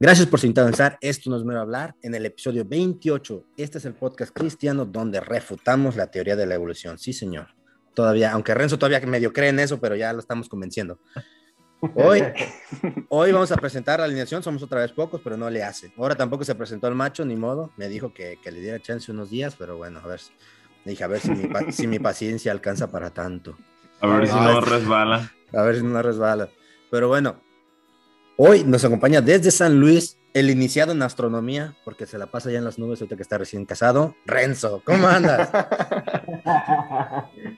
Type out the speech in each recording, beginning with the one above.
Gracias por sintonizar Esto nos va a hablar en el episodio 28. Este es el podcast cristiano donde refutamos la teoría de la evolución. Sí, señor. Todavía, aunque Renzo todavía medio cree en eso, pero ya lo estamos convenciendo. Hoy, hoy vamos a presentar la alineación. Somos otra vez pocos, pero no le hace. Ahora tampoco se presentó el macho, ni modo. Me dijo que, que le diera chance unos días, pero bueno, a ver. Dije, a ver si mi, si mi paciencia alcanza para tanto. A ver si no resbala. A ver si no resbala. Pero bueno, Hoy nos acompaña desde San Luis el iniciado en astronomía, porque se la pasa ya en las nubes ahorita que está recién casado, Renzo. ¿Cómo andas?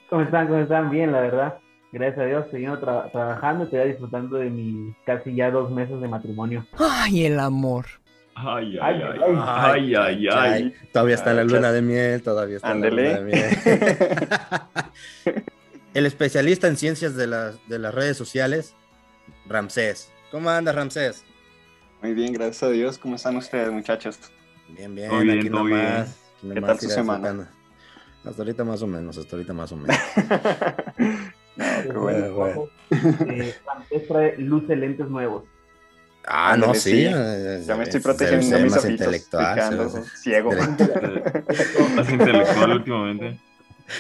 ¿Cómo están? ¿Cómo están? Bien, la verdad. Gracias a Dios, seguimos trabajando y estoy disfrutando de mis casi ya dos meses de matrimonio. Ay, el amor. Ay, ay, ay, ay, ay, Todavía está la luna de miel, todavía está la luna de miel. el especialista en ciencias de las, de las redes sociales, Ramsés. ¿Cómo andas, Ramsés? Muy bien, gracias a Dios. ¿Cómo están ustedes, muchachos? Bien, bien. bien aquí nomás, ¿Qué tal su semana? Hasta ahorita más o menos, hasta ahorita más o menos. no, bueno, bueno. Eh, Ramsés trae luce lentes nuevos. Ah, no, sí. Ya me estoy protegiendo se, se mis más intelectual. ciego. Más intelectual últimamente.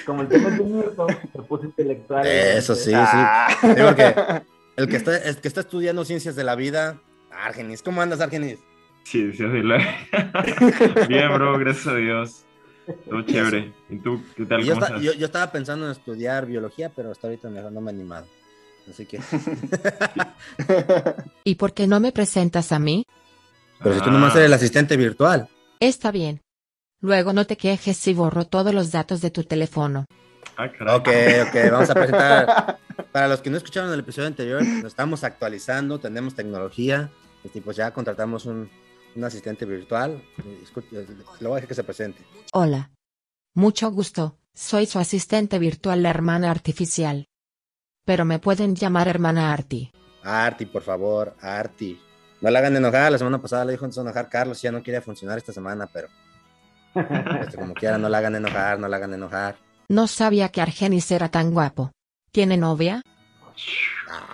Como el tema de se puso intelectual. Eso sí, ah. sí. Digo que el que está, el que está estudiando ciencias de la vida, Argenis. ¿Cómo andas, Argenis? Sí, sí, sí. Bien, bro, gracias a Dios. Todo chévere. ¿Y tú qué tal? Yo, está, yo, yo, estaba pensando en estudiar biología, pero hasta ahorita no me he animado. Así que. ¿Y por qué no me presentas a mí? Pero si tú nomás eres el asistente virtual. Está bien. Luego no te quejes si borro todos los datos de tu teléfono. Ah, ok, ok, vamos a presentar. Para los que no escucharon el episodio anterior, nos estamos actualizando, tenemos tecnología, y pues ya contratamos un, un asistente virtual. Lo voy a dejar que se presente. Hola. Mucho gusto, soy su asistente virtual, la hermana artificial. Pero me pueden llamar hermana Arti. Arti, por favor, Arti. No la hagan enojar, la semana pasada le dijo enojar Carlos, ya no quería funcionar esta semana, pero... Este, como quiera, no la hagan enojar, no la hagan enojar. No sabía que Argenis era tan guapo. ¿Tiene novia?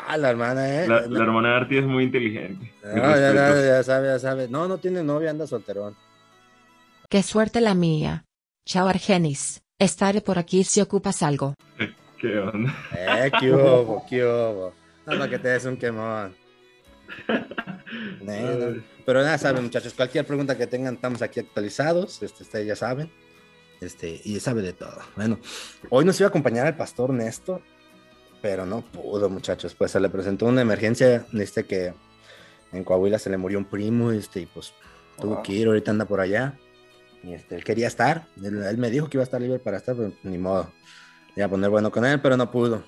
Ah, la hermana, ¿eh? La, hermana de Arti es muy inteligente. No, ya, ya, ya, sabe, ya sabe. No, no tiene novia, anda solterón. Qué suerte la mía. Chao, Argenis. Estaré por aquí si ocupas algo. ¿Qué onda? Eh, qué hubo, qué hubo. Nada que te des un quemón. Pero nada, saben, muchachos. Cualquier pregunta que tengan, estamos aquí actualizados. Este, ustedes ya saben. Este, y sabe de todo. Bueno, hoy nos iba a acompañar el pastor Néstor, pero no pudo, muchachos. Pues se le presentó una emergencia, este que en Coahuila se le murió un primo, este, y pues tuvo que ir, ahorita anda por allá. Y este, él quería estar, él, me dijo que iba a estar libre para estar, pero ni modo. Iba a poner bueno con él, pero no pudo.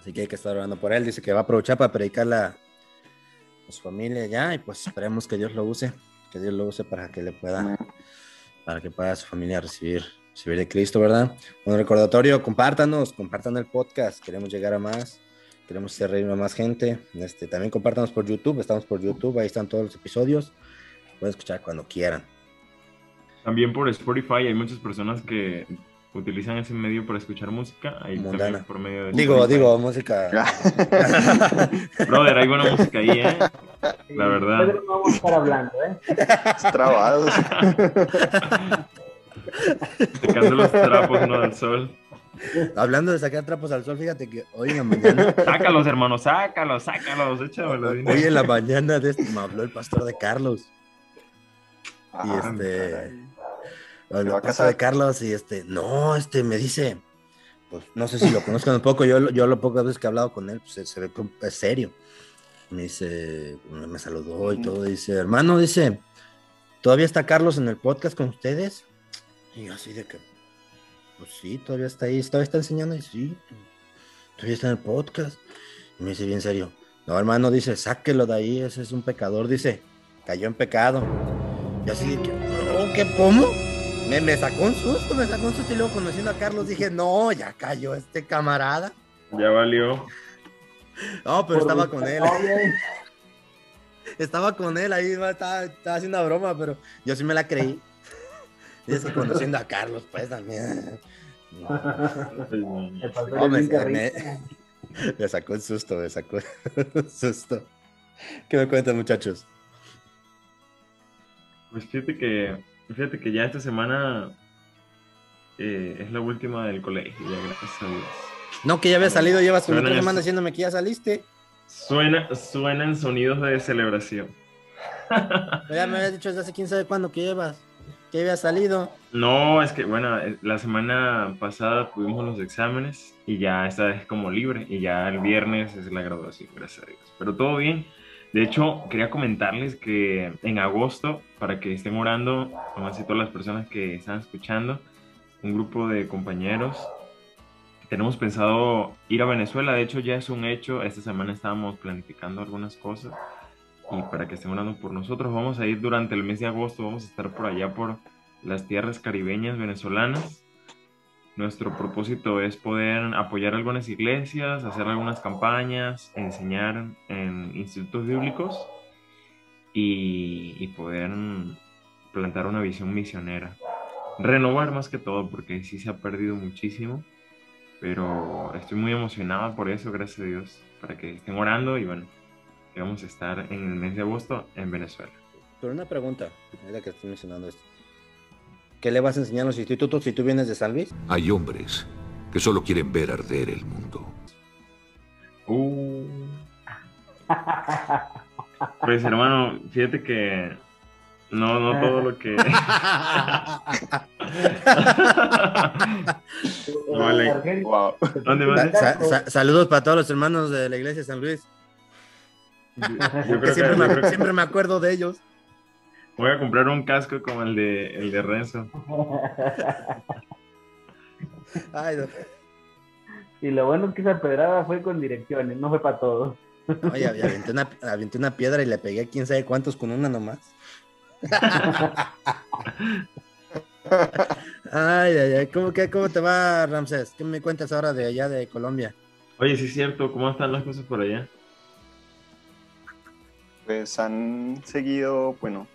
Así que hay que estar hablando por él. Dice que va a aprovechar para predicar la, a su familia ya, y pues esperemos que Dios lo use, que Dios lo use para que le pueda para que pueda su familia recibir, recibir de Cristo, ¿verdad? Un recordatorio, compártanos, compartan el podcast, queremos llegar a más, queremos hacer reír a más gente. Este, también compártanos por YouTube, estamos por YouTube, ahí están todos los episodios, pueden escuchar cuando quieran. También por Spotify hay muchas personas que utilizan ese medio para escuchar música. Ahí también por medio de digo, digo, música. Brother, hay buena música ahí, ¿eh? La verdad. no vamos a estar hablando, ¿eh? Trabados. Sacando los trapos, ¿no? Al sol. Hablando de sacar trapos al sol, fíjate que hoy en la mañana. Sácalos, hermano, sácalos, sácalos, échamelo. Hoy en la mañana de este, me habló el pastor de Carlos. y Ah, este. caray. ¿Se va a casa de Carlos y este, no, este me dice, pues no sé si lo conozcan un poco, yo, yo lo pocas veces que he hablado con él, pues se, se ve que es serio. Me dice, me me saludó y todo, dice, hermano, dice, ¿todavía está Carlos en el podcast con ustedes? Y yo así de que, pues sí, todavía está ahí, todavía está enseñando, y sí, todavía está en el podcast. Y me dice bien serio, no, hermano, dice, sáquelo de ahí, ese es un pecador, dice, cayó en pecado. Y así de que, oh, ¿qué, cómo? Me, me sacó un susto, me sacó un susto y luego conociendo a Carlos dije, no, ya cayó este camarada. Ya valió. No, pero estaba con él. estaba con él ahí, estaba, estaba, haciendo una broma, pero yo sí me la creí. Y es que conociendo a Carlos, pues también. No, me, me, me, sacó un susto, me sacó un susto. ¿Qué me cuentan, muchachos? Pues fíjate que, fíjate que ya esta semana eh, es la última del colegio, ya gracias a Dios. No, que ya había salido, llevas como tres semanas diciéndome que ya saliste. Suena, suenan sonidos de celebración. ya me habías dicho desde hace quién sabe cuándo que llevas, que había salido. No, es que, bueno, eh, la semana pasada tuvimos los exámenes y ya esta vez como libre y ya el viernes es la graduación, gracias a Dios. Pero todo bien. De hecho, quería comentarles que en agosto, para que estén orando, así todas las personas que están escuchando, un grupo de compañeros, tenemos pensado ir a Venezuela. De hecho, ya es un hecho. Esta semana estábamos planificando algunas cosas. Y para que estén orando por nosotros, vamos a ir durante el mes de agosto. Vamos a estar por allá, por las tierras caribeñas venezolanas nuestro propósito es poder apoyar algunas iglesias, hacer algunas campañas, enseñar en institutos bíblicos y, poder plantar una visión misionera. Renovar más que todo, porque sí se ha perdido muchísimo, pero estoy muy emocionado por eso, gracias a Dios, para que estén orando y bueno, vamos a estar en el mes de agosto en Venezuela. Pero una pregunta, ahora que estoy mencionando esto. ¿Qué le vas a enseñar a los institutos si tú vienes de San Luis? Hay hombres que solo quieren ver arder el mundo. Uh. Pues hermano, fíjate que no, no todo lo que. vale. wow. ¿Dónde saludos para todos los hermanos de la iglesia de San Luis. siempre me acuerdo de ellos. Voy a comprar un casco como el de, el de Renzo. Y lo bueno es que esa pedrada fue con direcciones, no fue para todos. Oye, aventé una, aventé una piedra y le pegué a quién sabe cuántos con una nomás. ay, ay, ay. ¿Cómo, qué, ¿Cómo te va, Ramsés? ¿Qué me cuentas ahora de allá de Colombia? Oye, sí es cierto. ¿Cómo están las cosas por allá? Pues han seguido, bueno,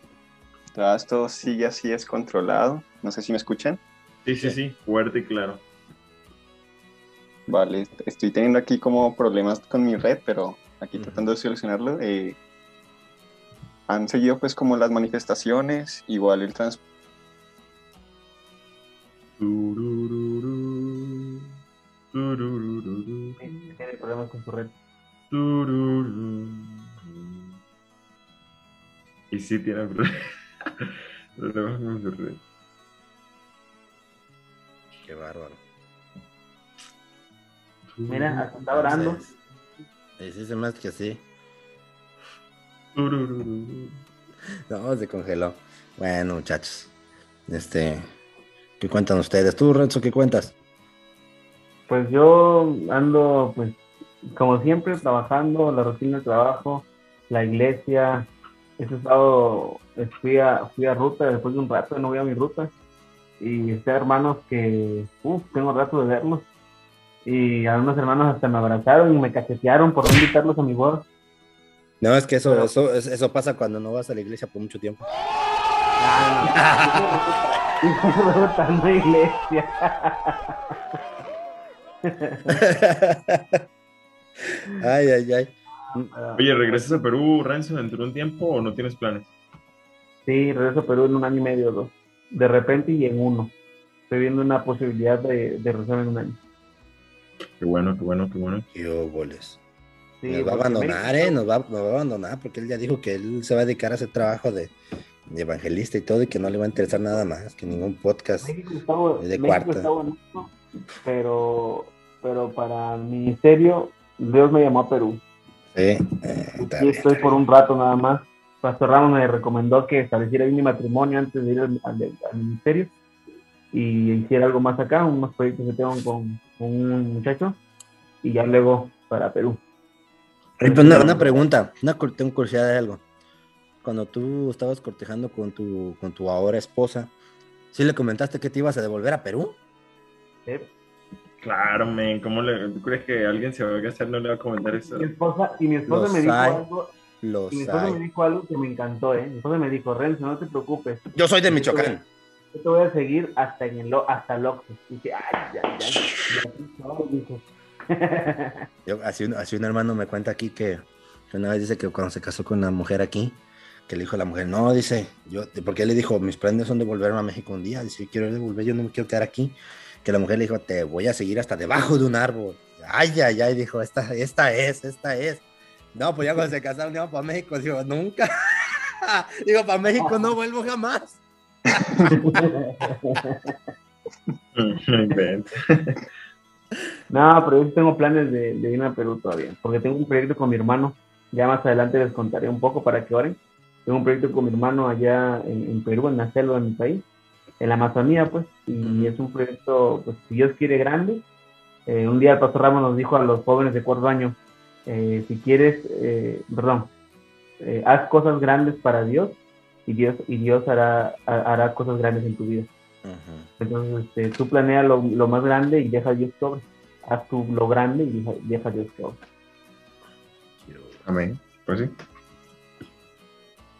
esto sigue así descontrolado. No sé si me escuchan. Sí, sí, sí, fuerte y claro. Vale, estoy teniendo aquí como problemas con mi red, pero aquí tratando de solucionarlo. Eh, han seguido pues como las manifestaciones, igual el transporte. Tiene problemas con su red. Y sí tiene problemas. Qué bárbaro. Mira, hasta está orando. Sí, sí, se más que así. No, se congeló. Bueno, muchachos. Este, ¿qué cuentan ustedes? ¿Tú, Renzo, qué cuentas? Pues yo ando, pues, como siempre, trabajando, la rutina de trabajo, la iglesia, ese estado fui a, fui a ruta después de un rato, no voy a mi ruta. Y este hermanos que, uff, tengo rato de verlos. Y algunos hermanos hasta me abrazaron y me cachetearon por no invitarlos a mi boda. No, es que eso, eso, eso pasa cuando no vas a la iglesia por mucho tiempo. Ah, no. iglesia. ay, ay, ay. Oye, ¿regresas a Perú, Renzo, dentro de un tiempo o no tienes planes? Sí, regreso a Perú en un año y medio o dos. De repente y en uno. Estoy viendo una posibilidad de, de regresar en un año. Qué bueno, qué bueno, qué bueno. Qué boles. nos va a abandonar, ¿eh? Nos va, nos va, a abandonar porque él ya dijo que él se va a dedicar a ese trabajo de, evangelista y todo y que no le va a interesar nada más, que ningún podcast de cuarta. pero, pero para el ministerio, Dios me llamó a Perú. Sí, eh, estoy por un rato nada más. Pastor Ramos me recomendó que estableciera mi matrimonio antes de ir al, ministerio y hiciera algo más acá, unos proyectos que tengo con, un muchacho y ya luego para Perú. una, pregunta, una, tengo curiosidad de algo. cuando tú estabas cortejando con tu, con tu ahora esposa, ¿sí le comentaste que te ibas a devolver a Perú? Sí. Claro, men, ¿cómo le, ¿tú crees que alguien se va a gastar no le va a comentar eso? Mi esposa, y mi esposa Los me dijo hay. algo, Los y mi esposa hay. me dijo algo que me encantó, ¿eh? Mi esposa me dijo, Renzo, no te preocupes. Yo soy de Yo te voy Michoacán. a- Yo te voy a seguir hasta en el lo- hasta el Oxxo. Y dije, ay, ya, ya, ya. Yo, así, un, así un hermano me cuenta aquí que, que una vez dice que cuando se casó con una mujer aquí, que le dijo a la mujer, no, dice, yo, porque él le dijo, mis planes son devolverme a México un día, dice, yo quiero devolver, yo no me quiero quedar aquí. Que la mujer le dijo, te voy a seguir hasta debajo de un árbol. Ay, ay, ay, dijo, esta, esta es, esta es. No, pues ya cuando se casaron, iban para México, digo, nunca. digo, para México no vuelvo jamás. No, pero yo sí tengo planes de, de irme a Perú todavía, porque tengo un proyecto con mi hermano. Ya más adelante les contaré un poco para que oren. Tengo un proyecto con mi hermano allá en, en Perú, en la selva de mi país, en la Amazonía, pues, y es un proyecto, pues, si Dios quiere, grande. Eh, un día el pastor Ramos nos dijo a los jóvenes de cuarto año, eh, si quieres, eh, perdón, eh, haz cosas grandes para Dios y Dios, y Dios hará, ha- hará cosas grandes en tu vida. Entonces, este, tú planea lo, lo más grande y deja a Dios que obre. Haz tú lo grande y deja, deja a Dios que obre. Amén. Pues sí.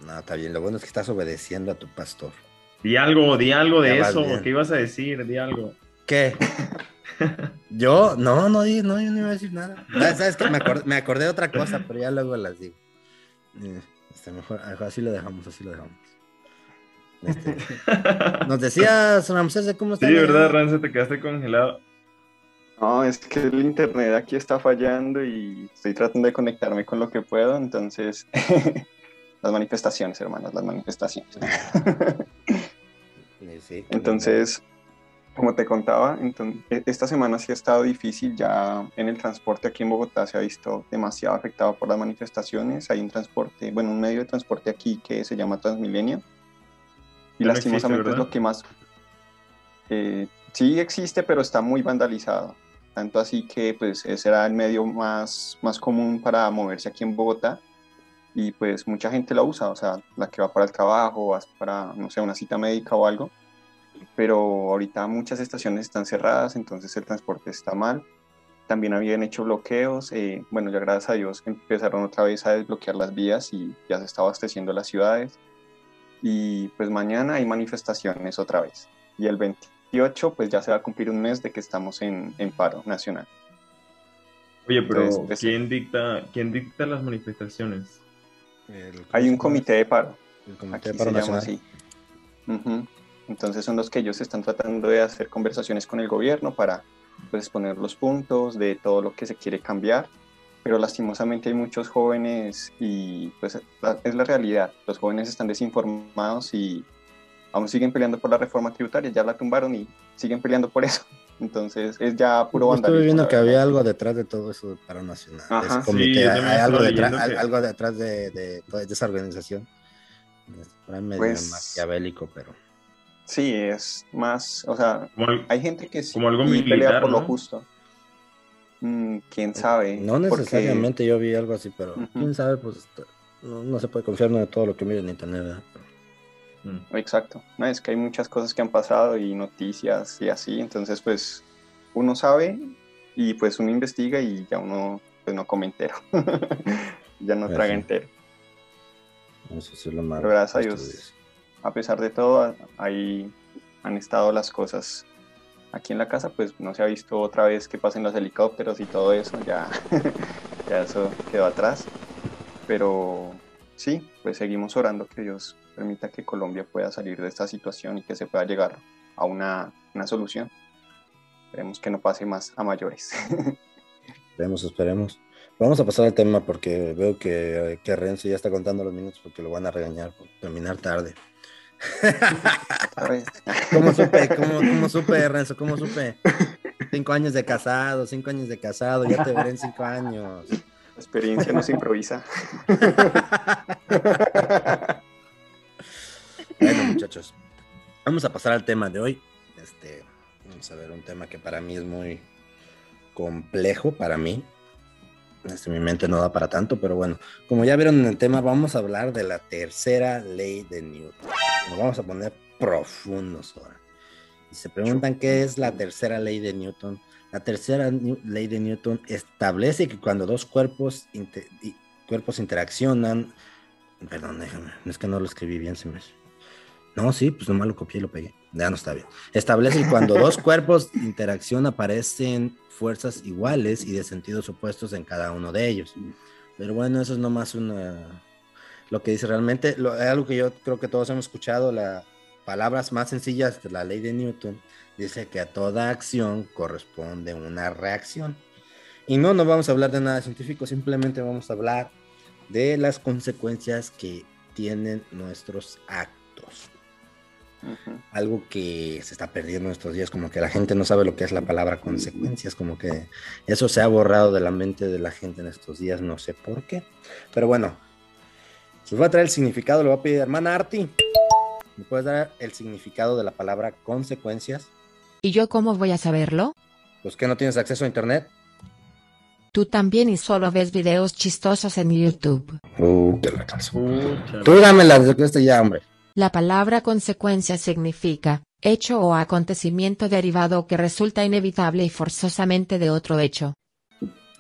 No, está bien, lo bueno es que estás obedeciendo a tu pastor. Di algo, di algo de Ya eso. ¿Qué ibas a decir? Di algo. ¿Qué? Yo, no, no, di- no, yo no iba a decir nada. Ah, ¿Sabes qué? Me acordé, me acordé de otra cosa, pero ya luego las digo. Eh, Este, mejor, así lo dejamos, así lo dejamos. Este, nos decías, Ramsés, de cómo Sí, está. ¿verdad, Ranzo? Te quedaste congelado. No, es que el internet aquí está fallando y estoy tratando de conectarme con lo que puedo, entonces las manifestaciones, hermanos, las manifestaciones. Sí, sí. Entonces, como te contaba, enton- e- esta semana sí ha estado difícil, ya en el transporte aquí en Bogotá se ha visto demasiado afectado por las manifestaciones, hay un transporte, bueno, un medio de transporte aquí que se llama Transmilenio y no existe, lastimosamente es ¿verdad? lo que más... eh, sí existe, pero está muy vandalizado, tanto así que pues ese era el medio más, más común para moverse aquí en Bogotá y pues mucha gente la usa, o sea, la que va para el trabajo, vas para, no sé, una cita médica o algo, pero ahorita muchas estaciones están cerradas, entonces el transporte está mal. También habían hecho bloqueos, eh, bueno, ya gracias a Dios empezaron otra vez a desbloquear las vías y ya se está abasteciendo las ciudades. Y pues mañana hay manifestaciones otra vez. Y el 28 pues ya se va a cumplir un mes de que estamos en, en paro nacional. Oye, pero Entonces, eso- ¿quién dicta, ¿quién dicta las manifestaciones? El- Hay un comité de paro, El comité aquí de se paro llama nacional. así. Ujú. Entonces son los que ellos están tratando de hacer conversaciones con el gobierno para pues, exponer los puntos de todo lo que se quiere cambiar. Pero lastimosamente hay muchos jóvenes y pues es la realidad. Los jóvenes están desinformados y aún siguen peleando por la reforma tributaria. Ya la tumbaron y siguen peleando por eso. Entonces es ya puro vandalismo. Estuve viendo que había algo detrás de todo eso del paro nacional. de Ajá. Sí, hay, algo, detrás, que- algo detrás de, de toda esa organización. Ahí medio Pues- maquiavélico, pero. Sí, es más, o sea, Como el- hay gente que sí Como algo pelea militar, por lo ¿no? justo. Mm, ¿Quién sabe? No Porque- necesariamente yo vi algo así, pero quién sabe, pues no, no se puede confiar en todo lo que mira en internet. ¿verdad? Mm. Exacto. No, es que hay muchas cosas que han pasado y noticias y así, entonces pues uno sabe y pues uno investiga y ya uno pues no come entero. ya no Pues traga sí. entero. Eso sí es lo malo. Pero gracias a Dios. A pesar de todo, ahí han estado las cosas. Aquí en la casa pues no se ha visto otra vez que pasen los helicópteros y todo eso, ya, ya eso quedó atrás. Pero sí, pues seguimos orando que Dios permita que Colombia pueda salir de esta situación y que se pueda llegar a una, una solución. Esperemos que no pase más a mayores. Esperemos, esperemos. Vamos a pasar al tema porque veo que, que Renzo ya está contando los minutos porque lo van a regañar por terminar tarde. ¿Sabes? ¿Cómo supe? ¿Cómo, cómo supe, Renzo? ¿Cómo supe? Cinco años de casado, cinco años de casado, ya te veré en cinco años. La experiencia no se improvisa. Bueno, muchachos, vamos a pasar al tema de hoy. Este, vamos a ver un tema que para mí es muy complejo, para mí. Este, mi mente no da para tanto, pero bueno, como ya vieron en el tema, vamos a hablar de la tercera ley de Newton. Nos vamos a poner profundos ahora. Y se preguntan qué es la tercera ley de Newton. La tercera ley de Newton establece que cuando dos cuerpos, cuerpos interaccionan, perdón, déjame, es que no lo escribí bien, se me... No, sí, pues nomás lo copié y lo pegué. Ya no está bien. Establece que cuando dos cuerpos interaccionan aparecen fuerzas iguales y de sentidos opuestos en cada uno de ellos. Pero bueno, eso es nomás una... Lo que dice realmente, lo, es algo que yo creo que todos hemos escuchado, las palabras más sencillas de la ley de Newton, dice que a toda acción corresponde una reacción. Y no, no vamos a hablar de nada científico, simplemente vamos a hablar de las consecuencias que tienen nuestros actos. Algo que se está perdiendo estos días, como que la gente no sabe lo que es la palabra consecuencias, como que eso se ha borrado de la mente de la gente en estos días, no sé por qué. Pero bueno, les voy a traer el significado, le voy a pedir, hermana Arti, ¿me puedes dar el significado de la palabra consecuencias? ¿Y yo cómo voy a saberlo? Pues que no tienes acceso a internet. Tú también y solo ves videos chistosos en YouTube. Uh, qué la Tú dame la respuesta ya, hombre. La palabra consecuencia significa hecho o acontecimiento derivado que resulta inevitable y forzosamente de otro hecho.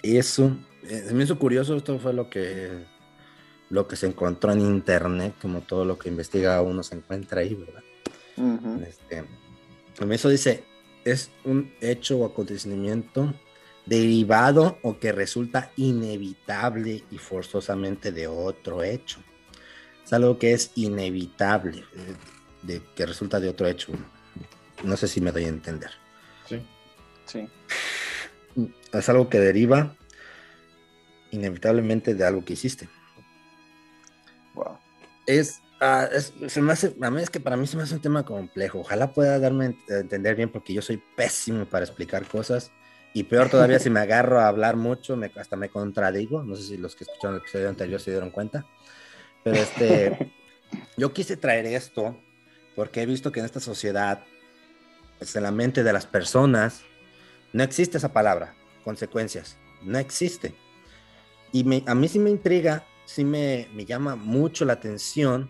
Eso, eh, me hizo curioso, esto fue lo que lo que se encontró en internet, como todo lo que investiga uno se encuentra ahí, ¿verdad? este, eso dice, es un hecho o acontecimiento derivado o que resulta inevitable y forzosamente de otro hecho es algo que es inevitable, de, que resulta de otro hecho. No sé si me doy a entender. Sí. Sí. Es algo que deriva inevitablemente de algo que hiciste. Wow. Es, ah, es, se me hace, a mí es que para mí se me hace un tema complejo. Ojalá pueda darme a entender bien porque yo soy pésimo para explicar cosas. Y peor todavía si me agarro a hablar mucho, me, hasta me contradigo. No sé si los que escucharon el episodio anterior se dieron cuenta. Pero este, yo quise traer esto porque he visto que en esta sociedad, pues, en la mente de las personas, no existe esa palabra, consecuencias, no existe. Y me, a mí sí me intriga, sí me, me llama mucho la atención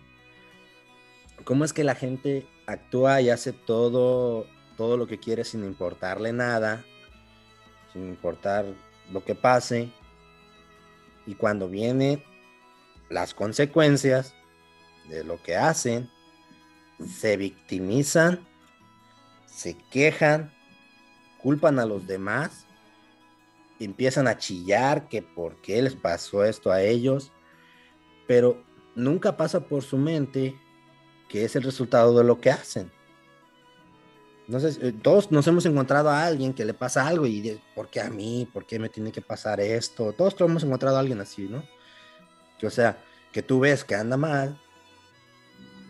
cómo es que la gente actúa y hace todo, todo lo que quiere sin importarle nada, sin importar lo que pase. Y cuando viene las consecuencias de lo que hacen, se victimizan, se quejan, culpan a los demás, empiezan a chillar que por qué les pasó esto a ellos, pero nunca pasa por su mente que es el resultado de lo que hacen. Sé, eh, todos nos hemos encontrado a alguien que le pasa algo y de, ¿por qué a mí? ¿Por qué me tiene que pasar esto? Todos hemos encontrado a alguien así, ¿no? O sea, que tú ves que anda mal,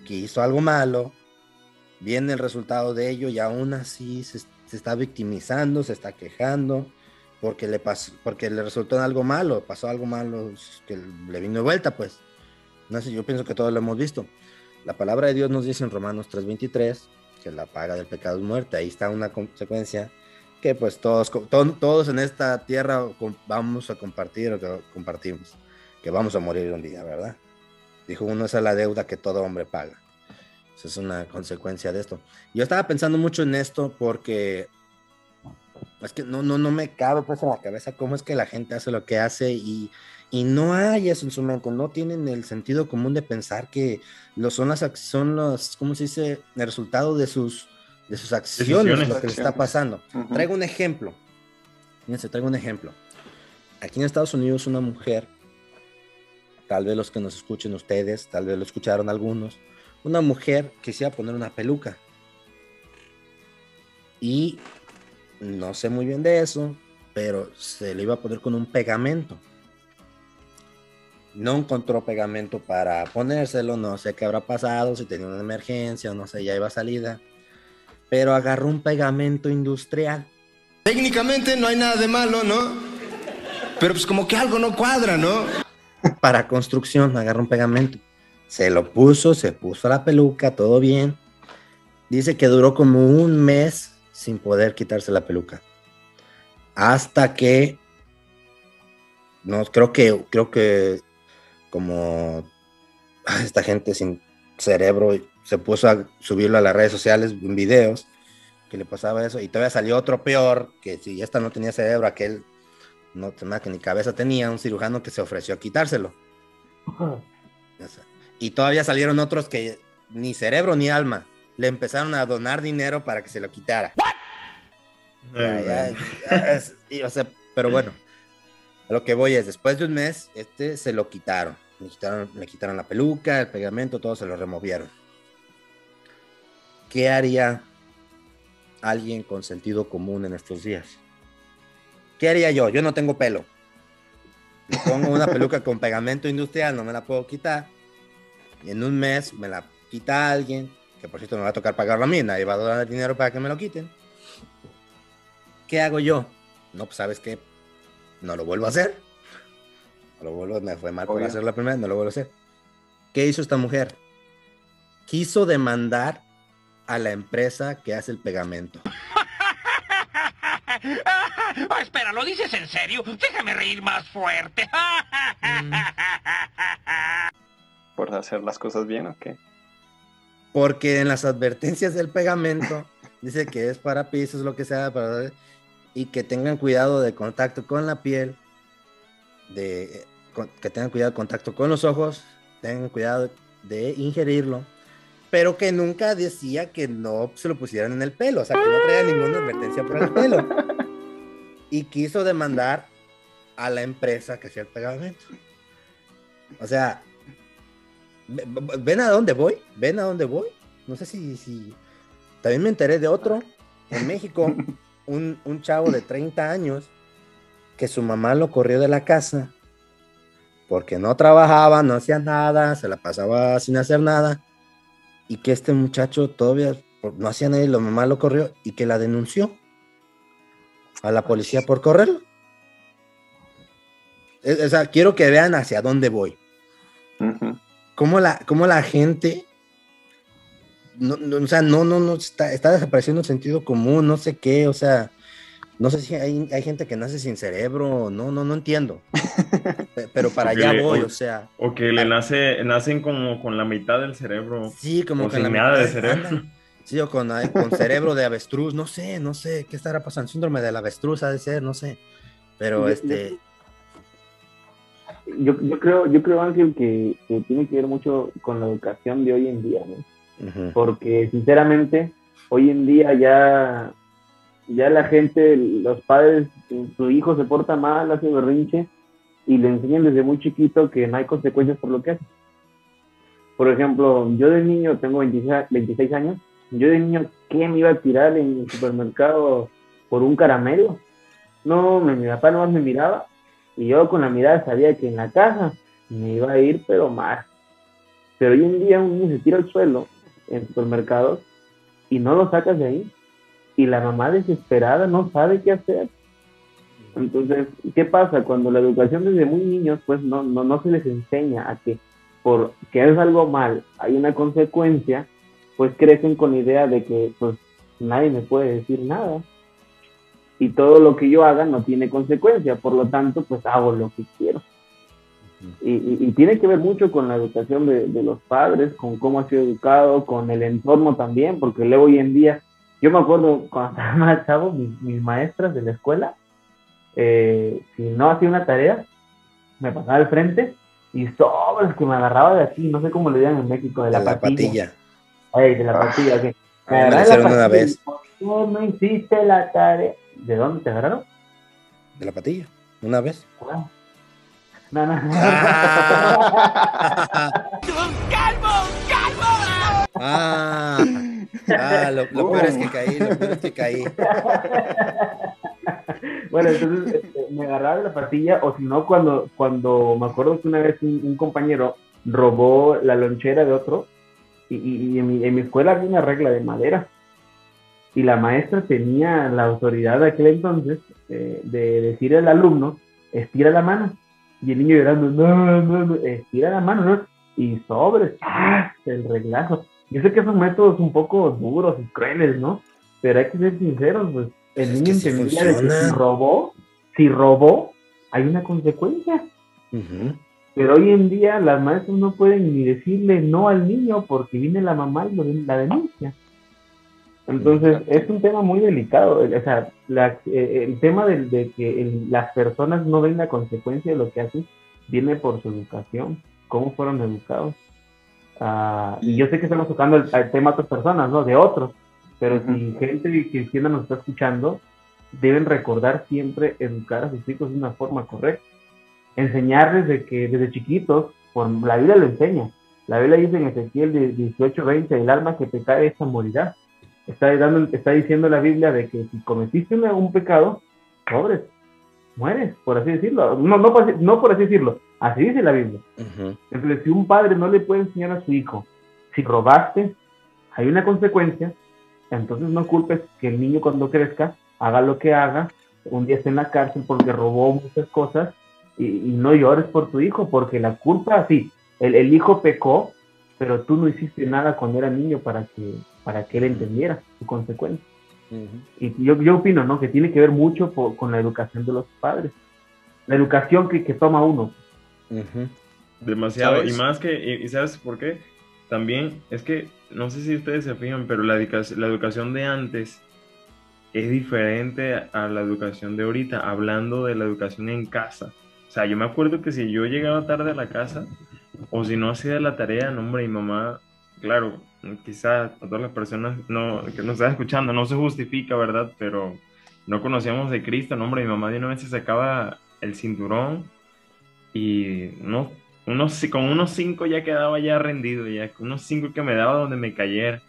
que hizo algo malo, viene el resultado de ello y aún así se, está victimizando, se está quejando porque le pasó, porque le resultó algo malo, pasó algo malo que le vino de vuelta, pues. No sé, yo pienso que todos lo hemos visto. La palabra de Dios nos dice en Romanos 3:23 que la paga del pecado es muerte. Ahí está una consecuencia que pues todos, todos en esta tierra vamos a compartir o que compartimos que vamos a morir un día, ¿verdad? Dijo uno, esa es la deuda que todo hombre paga. Esa es una consecuencia de esto. Yo estaba pensando mucho en esto porque es que no, no, no me cabe pues en la cabeza cómo es que la gente hace lo que hace y, y no hay eso en su mente, no tienen el sentido común de pensar que lo son las son los, ¿cómo se dice? El resultado de sus, de sus acciones, lo que le está pasando. Traigo un ejemplo. Fíjense, traigo un ejemplo. Aquí en Estados Unidos una mujer tal vez los que nos escuchen ustedes, tal vez lo escucharon algunos, una mujer que se iba a poner una peluca. Y no sé muy bien de eso, pero se le iba a poner con un pegamento. No encontró pegamento para ponérselo, no sé qué habrá pasado, si tenía una emergencia no sé, ya iba salida. Pero agarró un pegamento industrial. Técnicamente no hay nada de malo, ¿no? Pero pues como que algo no cuadra, ¿no? Para construcción, agarra un pegamento. Se lo puso, se puso la peluca, todo bien. Dice que duró como un mes sin poder quitarse la peluca. Hasta que no, creo que, creo que como esta gente sin cerebro se puso a subirlo a las redes sociales en videos que le pasaba eso y todavía salió otro peor que si esta no tenía cerebro aquel no tenía que ni cabeza tenía un cirujano que se ofreció a quitárselo. Y todavía salieron otros que ni cerebro ni alma. Le empezaron a donar dinero para que se lo quitara. O sea, pero bueno a lo que voy es después de un mes este se lo quitaron. Le quitaron, le quitaron la peluca, el pegamento, todo se lo removieron. ¿Qué haría alguien con sentido común en estos días? ¿Qué haría yo? Yo no tengo pelo. Me pongo una peluca con pegamento industrial, no me la puedo quitar. Y en un mes me la quita alguien, que por cierto me va a tocar pagarlo a mí, nadie va a dar dinero para que me lo quiten. ¿Qué hago yo? No, pues sabes qué, no lo vuelvo a hacer. No lo vuelvo, me fue mal por Obvio. hacer la primera, no lo vuelvo a hacer. ¿Qué hizo esta mujer? Quiso demandar a la empresa que hace el pegamento. Ah, espera, ¿lo dices en serio? Déjame reír más fuerte. ¿Por hacer las cosas bien o qué? Porque en las advertencias del pegamento dice que es para pisos, lo que sea, para, y que tengan cuidado de contacto con la piel, de, con- que tengan cuidado de contacto con los ojos, tengan cuidado de ingerirlo, pero que nunca decía que no se lo pusieran en el pelo, o sea, que no traía ninguna advertencia por el pelo. Y quiso demandar a la empresa que hacía el pegamento. O sea, ve- ve- ¿ven a dónde voy? ¿Ven a dónde voy? No sé si, si... También me enteré de otro en México, un, un chavo de 30 años que su mamá lo corrió de la casa porque no trabajaba, no hacía nada, se la pasaba sin hacer nada y que este muchacho todavía no hacía nada y la mamá lo corrió y que la denunció a la policía por correrlo. Es- O sea, quiero que vean hacia dónde voy. Cómo la, cómo la gente, no, no, o sea, no, no, no, está, está desapareciendo el sentido común, no sé qué, o sea, no sé si hay, hay gente que nace sin cerebro, no, no, no entiendo. Pe- Pero para allá le- voy, o- o sea, O que le nace, nacen como con la mitad del cerebro. sí, como o que sin la mitad, cerebro. anda. Sí, o con, con cerebro de avestruz, no sé, no sé, ¿qué estará pasando? Síndrome del avestruz ha de ser, no sé. Pero Yo- este, Yo, yo creo, yo creo Ángel que, que tiene que ver mucho con la educación de hoy en día, ¿no? porque sinceramente hoy en día ya ya la gente los padres su hijo se porta mal hace berrinche y le enseñan desde muy chiquito que no hay consecuencias por lo que hace por ejemplo yo de niño tengo 26, 26 años yo de niño qué me iba a tirar en el supermercado por un caramelo no mi, papá nomás me miraba y yo con la mirada sabía que en la casa me iba a ir pero más pero hoy en día un niño se tira al suelo en supermercados y no lo sacas de ahí. Y la mamá desesperada no sabe qué hacer. Entonces, ¿qué pasa? Cuando la educación desde muy niños, pues no, no, no se les enseña a que por que es algo mal hay una consecuencia, pues crecen con la idea de que pues nadie me puede decir nada. Y todo lo que yo haga no tiene consecuencia, por lo tanto, pues hago lo que quiero. Y, y- y tiene que ver mucho con la educación de, de los padres, con cómo ha sido educado, con el entorno también, porque luego hoy en día, yo me acuerdo cuando estaba más chavo, mis, mis maestras de la escuela, eh, si no hacía una tarea, me pasaba al frente y sobres que me agarraba de aquí, no sé cómo le digan en México, de la, de la patilla. patilla. De la Ah. patilla, que me la hicieron una vez. y, ¿por qué no hiciste la tarea? ¿De dónde te agarraron? De la patilla, una vez. Ah. No, no. Ah, ah, lo, lo peor es que caí, lo peor es que caí. bueno, entonces este, me agarraron la patilla, o si no, cuando, cuando me acuerdo que una vez un, un compañero robó la lonchera de otro, y, y- en, mi, en mi escuela había una regla de madera, y la maestra tenía la autoridad de aquel entonces eh, de decir al alumno, estira la mano, y el niño llorando, no, no, no, estira la mano, ¿no? y sobres, ¡ah! el reglazo. Yo sé que son métodos un poco duros y crueles, ¿no? Pero hay que ser sinceros, pues el niño entendía de que funciona. si robó, si robó, hay una consecuencia. Pero hoy en día las maestras no pueden ni decirle no al niño porque viene la mamá y lo, la denuncia. Entonces, es un tema muy delicado. O sea, eh, el tema de, que las personas no ven la consecuencia de lo que hacen viene por su educación, cómo fueron educados. Ah, y yo sé que estamos tocando el, tema de otras personas, ¿no? De otros. Pero si gente cristiana nos está escuchando, deben recordar siempre educar a sus hijos de una forma correcta. Enseñarles de que desde chiquitos, por, la Biblia lo enseña. La Biblia dice en Ezequiel 18:20, el alma que te cae esa morirá está, dando, está diciendo la Biblia de que si cometiste un, pecado, pobres, mueres, por así decirlo. No, no, por, no por así decirlo, así dice la Biblia. Entonces, si un padre no le puede enseñar a su hijo, si robaste, hay una consecuencia, entonces no culpes que el niño cuando crezca haga lo que haga, un día esté en la cárcel porque robó muchas cosas y, no llores por tu hijo, porque la culpa, sí, el, el hijo pecó, pero tú no hiciste nada cuando era niño para que para que él entendiera su consecuencia. Y yo, yo opino, ¿no? Que tiene que ver mucho con la educación de los padres. La educación que, que toma uno. Demasiado. Y más que, y, ¿sabes por qué? También es que, no sé si ustedes se fijan, pero la, la educación de antes es diferente a la educación de ahorita, hablando de la educación en casa. O sea, yo me acuerdo que si yo llegaba tarde a la casa, o si no hacía la tarea, no, hombre, mi mamá, claro, quizás todas las personas no, que nos están escuchando no se justifica, ¿verdad? Pero no conocíamos de Cristo, no, hombre, mi mamá de una vez se sacaba el cinturón y no, unos, con unos cinco ya quedaba ya rendido, ya unos cinco que me daba donde me cayera.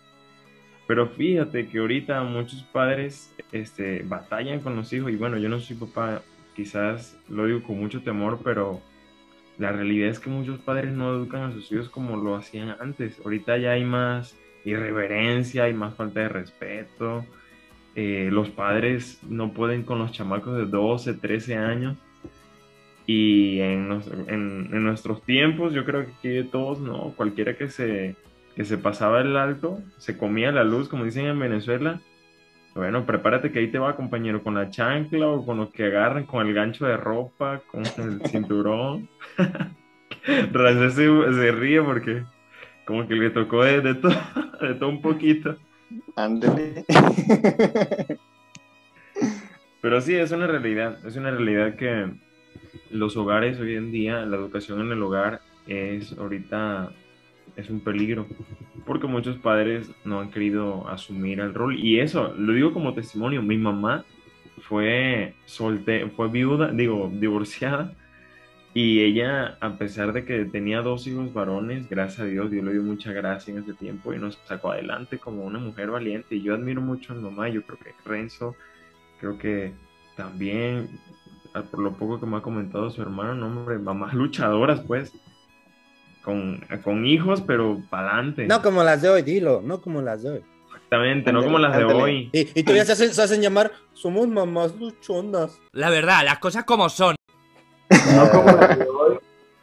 Pero fíjate que ahorita muchos padres este, batallan con los hijos y bueno, yo no soy papá, quizás lo digo con mucho temor, pero la realidad es que muchos padres no educan a sus hijos como lo hacían antes. Ahorita ya hay más irreverencia, hay más falta de respeto. Eh, los padres no pueden con los chamacos de 12, 13 años. Y en, nuestros tiempos, yo creo que aquí todos, no, cualquiera que se, que se pasaba el alto, se comía la luz, como dicen en Venezuela, bueno, prepárate que ahí te va, compañero, con la chancla o con lo que agarren, con el gancho de ropa, con el cinturón. Rancés se, ríe porque como que le tocó de, de, todo, de todo un poquito. Ándale. Pero sí, es una realidad, es una realidad que los hogares hoy en día, la educación en el hogar es ahorita es un peligro, porque muchos padres no han querido asumir el rol. Y eso, lo digo como testimonio, mi mamá fue solte fue viuda, digo, divorciada, y ella, a pesar de que tenía dos hijos varones, gracias a Dios, Dios le dio mucha gracia en ese tiempo y nos sacó adelante como una mujer valiente. Y yo admiro mucho a mi mamá, yo creo que Renzo, creo que también, por lo poco que me ha comentado su hermano, no, hombre, mamás luchadoras, pues, con, hijos, pero para adelante. No como las de hoy, dilo, no como las de hoy. Exactamente, no como las de hoy. Y, todavía se hacen, se hacen llamar, somos mamás luchonas. La verdad, las cosas como son. No como las de hoy,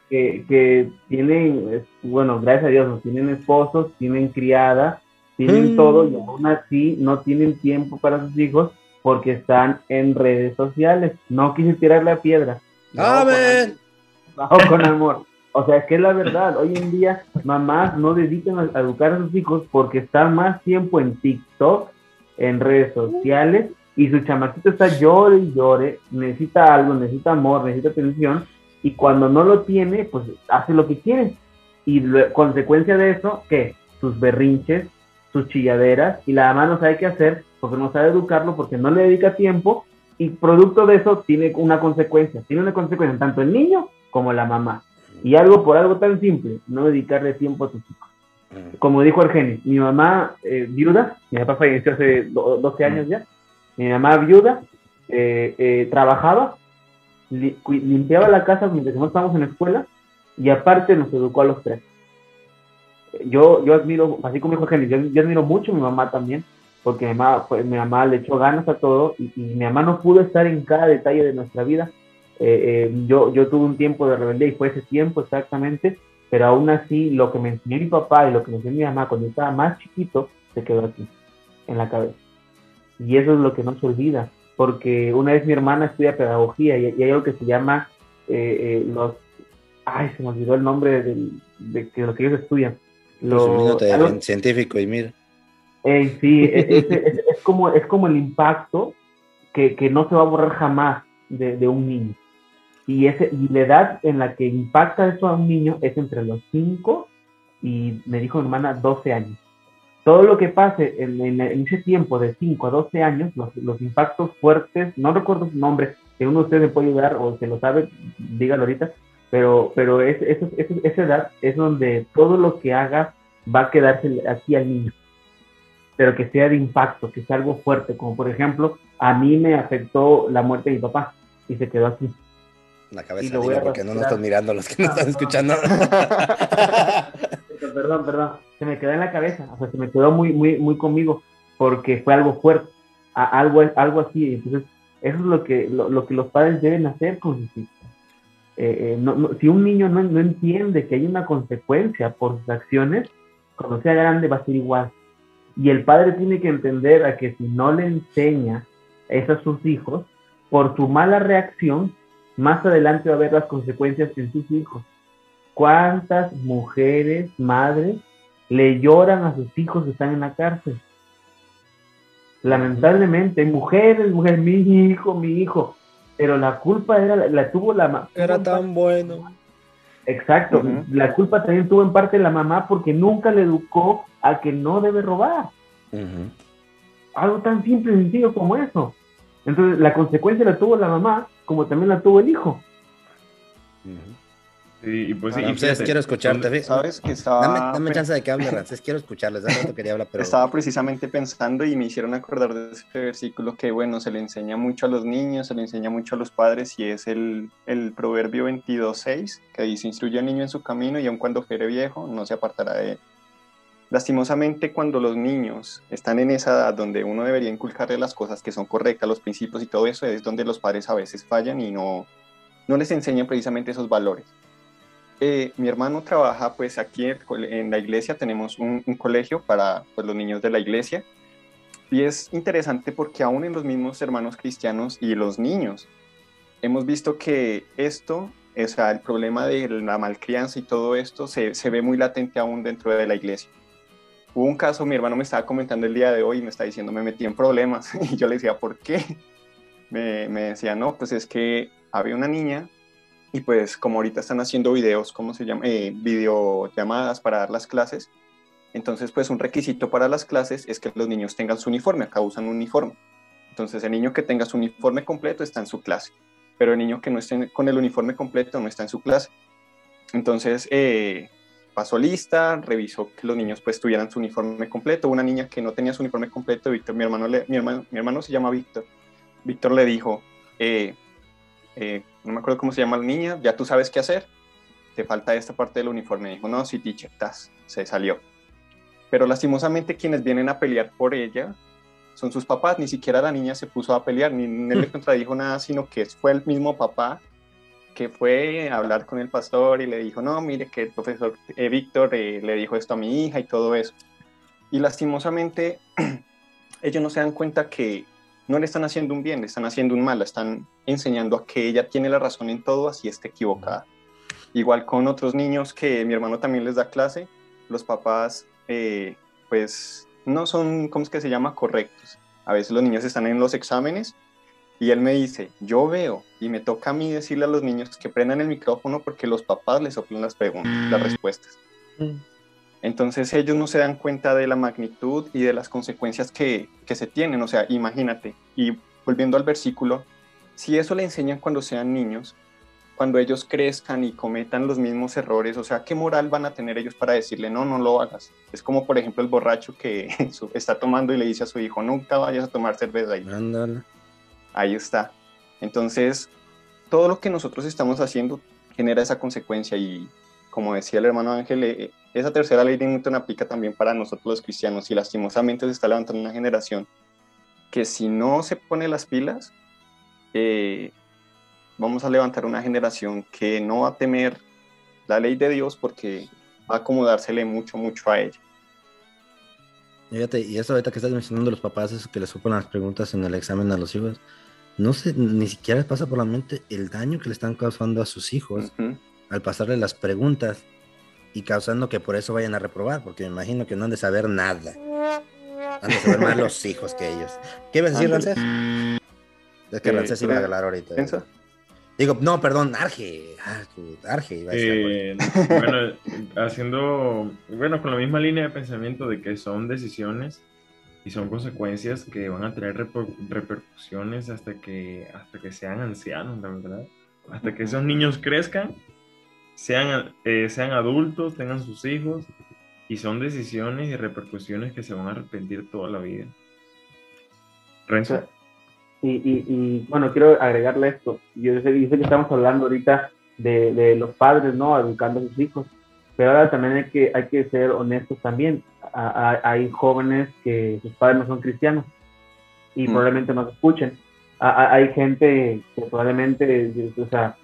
que, que tienen, bueno, gracias a Dios, tienen esposos, tienen criada, tienen mm. todo y aún así no tienen tiempo para sus hijos porque están en redes sociales. No quise tirar la piedra. Amén. Bajo con amor. O sea, que es la verdad. Hoy en día, mamás no dedican a, educar a sus hijos porque están más tiempo en TikTok, en redes sociales, y su chamaquito está llore y llore, necesita algo, necesita amor, necesita atención, y cuando no lo tiene, pues hace lo que quiere. Y consecuencia de eso, ¿qué? Sus berrinches, sus chilladeras, y la mamá no sabe qué hacer porque no sabe educarlo, porque no le dedica tiempo, y producto de eso tiene una consecuencia. Tiene una consecuencia tanto el niño como la mamá. Y algo por algo tan simple, no dedicarle tiempo a tus hijos. Mm. Como dijo Argenis, mi mamá eh, viuda, mi papá falleció hace 12 años mm. ya, mi mamá viuda eh, eh, trabajaba, limpiaba la casa mientras no estábamos en la escuela y aparte nos educó a los tres. Yo, yo admiro, así como dijo Argenis, yo, admiro mucho a mi mamá también, porque mi mamá, pues, mi mamá le echó ganas a todo y, y mi mamá no pudo estar en cada detalle de nuestra vida, eh, eh, yo, yo tuve un tiempo de rebeldía y fue ese tiempo exactamente, pero aún así lo que me enseñó mi papá y lo que me enseñó mi mamá cuando estaba más chiquito se quedó aquí, en la cabeza. Y eso es lo que no se olvida. porque una vez mi hermana estudia pedagogía y, y hay algo que se llama eh, eh, los... Ay, se me olvidó el nombre del, de, que lo que ellos estudian. Lo, Lo- algo- científico y mira. Sí, es, es- es- es como, es como el impacto que, que no se va a borrar jamás de, de un niño. Y, ese, y la edad en la que impacta eso a un niño es entre los 5 y, me dijo mi hermana, 12 años. Todo lo que pase en, ese tiempo de 5 a 12 años, los, los impactos fuertes, no recuerdo su nombre, que uno de ustedes me puede ayudar o se lo sabe, dígalo ahorita, pero, pero es, es- es- esa edad es donde todo lo que haga va a quedarse aquí al niño pero que sea de impacto, que sea algo fuerte, como por ejemplo, a mí me afectó la muerte de mi papá y se quedó así. La Y cabeza, lo voy dilo, a porque no nos están mirando los que nos No, están no. escuchando. Perdón, perdón, se me quedó en la cabeza, o sea, se me quedó muy, muy, muy conmigo, porque fue algo fuerte, a- algo, algo así, entonces eso es lo que, lo, lo que los padres deben hacer con sus hijos. Eh, eh, no- no- si un niño no, no entiende que hay una consecuencia por sus acciones, cuando sea grande va a ser igual. Y el padre tiene que entender a que si no le enseña eso a sus hijos, por su mala reacción, más adelante va a haber las consecuencias en sus hijos. ¿Cuántas mujeres, madres, le lloran a sus hijos que están en la cárcel? Lamentablemente, mujeres, mujeres, mi hijo, mi hijo, pero la culpa era, la, la tuvo la mamá. Era tan bueno. Exacto, la culpa también tuvo en parte la mamá porque nunca le educó a que no debe robar. Algo tan simple y sencillo como eso. Entonces, la consecuencia la tuvo la mamá, como también la tuvo el hijo. Sí, pues sí, Ramsés, quiero escucharte. ¿Sabes? Que estaba, Dame, dame chance de que hable, Ramsés. Quiero escucharles. Hace rato quería hablar, pero. estaba precisamente pensando y me hicieron acordar de ese versículo que, bueno, se le enseña mucho a los niños, se le enseña mucho a los padres y es el, el Proverbio 22.6 que dice, instruye al niño en su camino y aun cuando fuere viejo no se apartará de él. Lastimosamente, cuando los niños están en esa edad donde uno debería inculcarle las cosas que son correctas, los principios y todo eso, es donde los padres a veces fallan y no, no les enseñan precisamente esos valores. Eh, mi hermano trabaja pues aquí en la iglesia, tenemos un, un colegio para pues, los niños de la iglesia y es interesante porque aún en los mismos hermanos cristianos y los niños hemos visto que esto, o sea, el problema de la malcrianza y todo esto se, se ve muy latente aún dentro de la iglesia. Hubo un caso, mi hermano me estaba comentando el día de hoy y me está diciendo, me metí en problemas. Y yo le decía, ¿por qué? Me, me decía, no, pues es que había una niña y pues como ahorita están haciendo videos, ¿cómo se llama? Eh, videollamadas para dar las clases. Entonces, pues un requisito para las clases es que los niños tengan su uniforme, acá usan un uniforme. Entonces, el niño que tenga su uniforme completo está en su clase, pero el niño que no esté con el uniforme completo no está en su clase. Entonces, eh, pasó lista, revisó que los niños pues tuvieran su uniforme completo. Una niña que no tenía su uniforme completo, Víctor, mi hermano, le- mi hermano, mi hermano se llama Víctor. Víctor le dijo, eh, eh, no me acuerdo cómo se llama la niña, ya tú sabes qué hacer, te falta esta parte del uniforme. Dijo, no, sí, teacher, tas, se salió. Pero lastimosamente quienes vienen a pelear por ella son sus papás, ni siquiera la niña se puso a pelear, ni él le contradijo nada, sino que fue el mismo papá que fue a hablar con el pastor y le dijo, no, mire que el profesor eh, Víctor eh, le dijo esto a mi hija y todo eso. Y lastimosamente ellos no se dan cuenta que no le están haciendo un bien, le están haciendo un mal, le están enseñando a que ella tiene la razón en todo, así esté equivocada. Igual con otros niños que mi hermano también les da clase, los papás eh, pues no son, ¿cómo es que se llama? Correctos. A veces los niños están en los exámenes y él me dice, yo veo y me toca a mí decirle a los niños que prendan el micrófono porque los papás les soplan las preguntas, las respuestas. Entonces ellos no se dan cuenta de la magnitud y de las consecuencias que, que se tienen. O sea, imagínate, y volviendo al versículo, si eso le enseñan cuando sean niños, cuando ellos crezcan y cometan los mismos errores, o sea, ¿qué moral van a tener ellos para decirle, no, no lo hagas? Es como, por ejemplo, el borracho que está tomando y le dice a su hijo, nunca vayas a tomar cerveza ahí. Ahí está. Entonces, todo lo que nosotros estamos haciendo genera esa consecuencia y, como decía el hermano Ángel, eh, esa tercera ley de Newton aplica también para nosotros los cristianos y lastimosamente se está levantando una generación que si no se pone las pilas, eh, vamos a levantar una generación que no va a temer la ley de Dios porque va a acomodársele mucho, mucho a ella. Fíjate, y eso ahorita que estás mencionando los papás, eso que les suponen las preguntas en el examen a los hijos. No sé, ni siquiera les pasa por la mente el daño que le están causando a sus hijos al pasarle las preguntas y causando que por eso vayan a reprobar, porque me imagino que no han de saber nada. Han de saber más los hijos que ellos. ¿Qué ibas a decir, Rancés? Es que Eh, Rancés iba a hablar ahorita. Digo, no, perdón, Arge. Arge, Arge iba a. Eh, bueno, haciendo, bueno, con la misma línea de pensamiento de que son decisiones y son consecuencias que van a tener reper- repercusiones hasta que, hasta que sean ancianos, la verdad. Hasta que esos niños crezcan, sean, eh, sean adultos, tengan sus hijos, y son decisiones y repercusiones que se van a arrepentir toda la vida. Renzo. Y, y, y, bueno, quiero agregarle esto. Yo sé, yo sé que estamos hablando ahorita de, de, los padres, ¿no? Educando a sus hijos. Pero ahora también hay que, hay que ser honestos también. A, a, hay jóvenes que sus padres no son cristianos y mm. probablemente no se escuchen. A, hay gente que probablemente, o sea,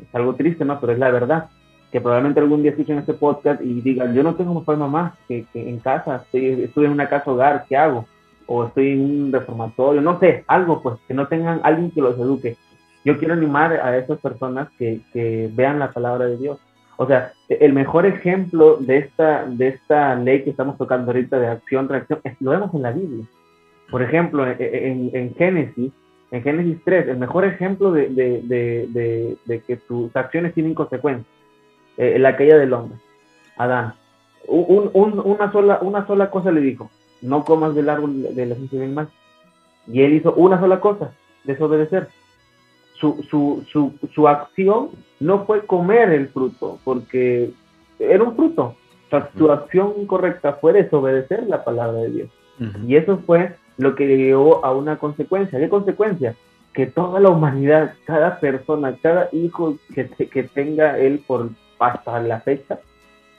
es algo triste, ¿no? Pero es la verdad. Que probablemente algún día escuchen este podcast y digan, yo no tengo papá y mamá que, que en casa, estoy, estoy en una casa hogar, ¿qué hago? o estoy en un reformatorio, no sé, algo pues, que no tengan alguien que los eduque. Yo quiero animar a esas personas que, que vean la palabra de Dios. O sea, el mejor ejemplo de esta, de esta ley que estamos tocando ahorita de acción-reacción, lo vemos en la Biblia. Por ejemplo, en, en, en, Génesis, en Génesis 3, el mejor ejemplo de, de, de que tus acciones tienen consecuencias, eh, la caída del hombre, Adán. Un, un, una, sola, una sola cosa le dijo, no comas del árbol de la ciencia del mal. Y él hizo una sola cosa, desobedecer. Su, su, su, su, acción no fue comer el fruto, porque era un fruto. O sea, su acción correcta fue desobedecer la palabra de Dios. Uh -huh. Y eso fue lo que llevó a una consecuencia. ¿Qué consecuencia? Que toda la humanidad, cada persona, cada hijo que, que tenga él por hasta la fecha,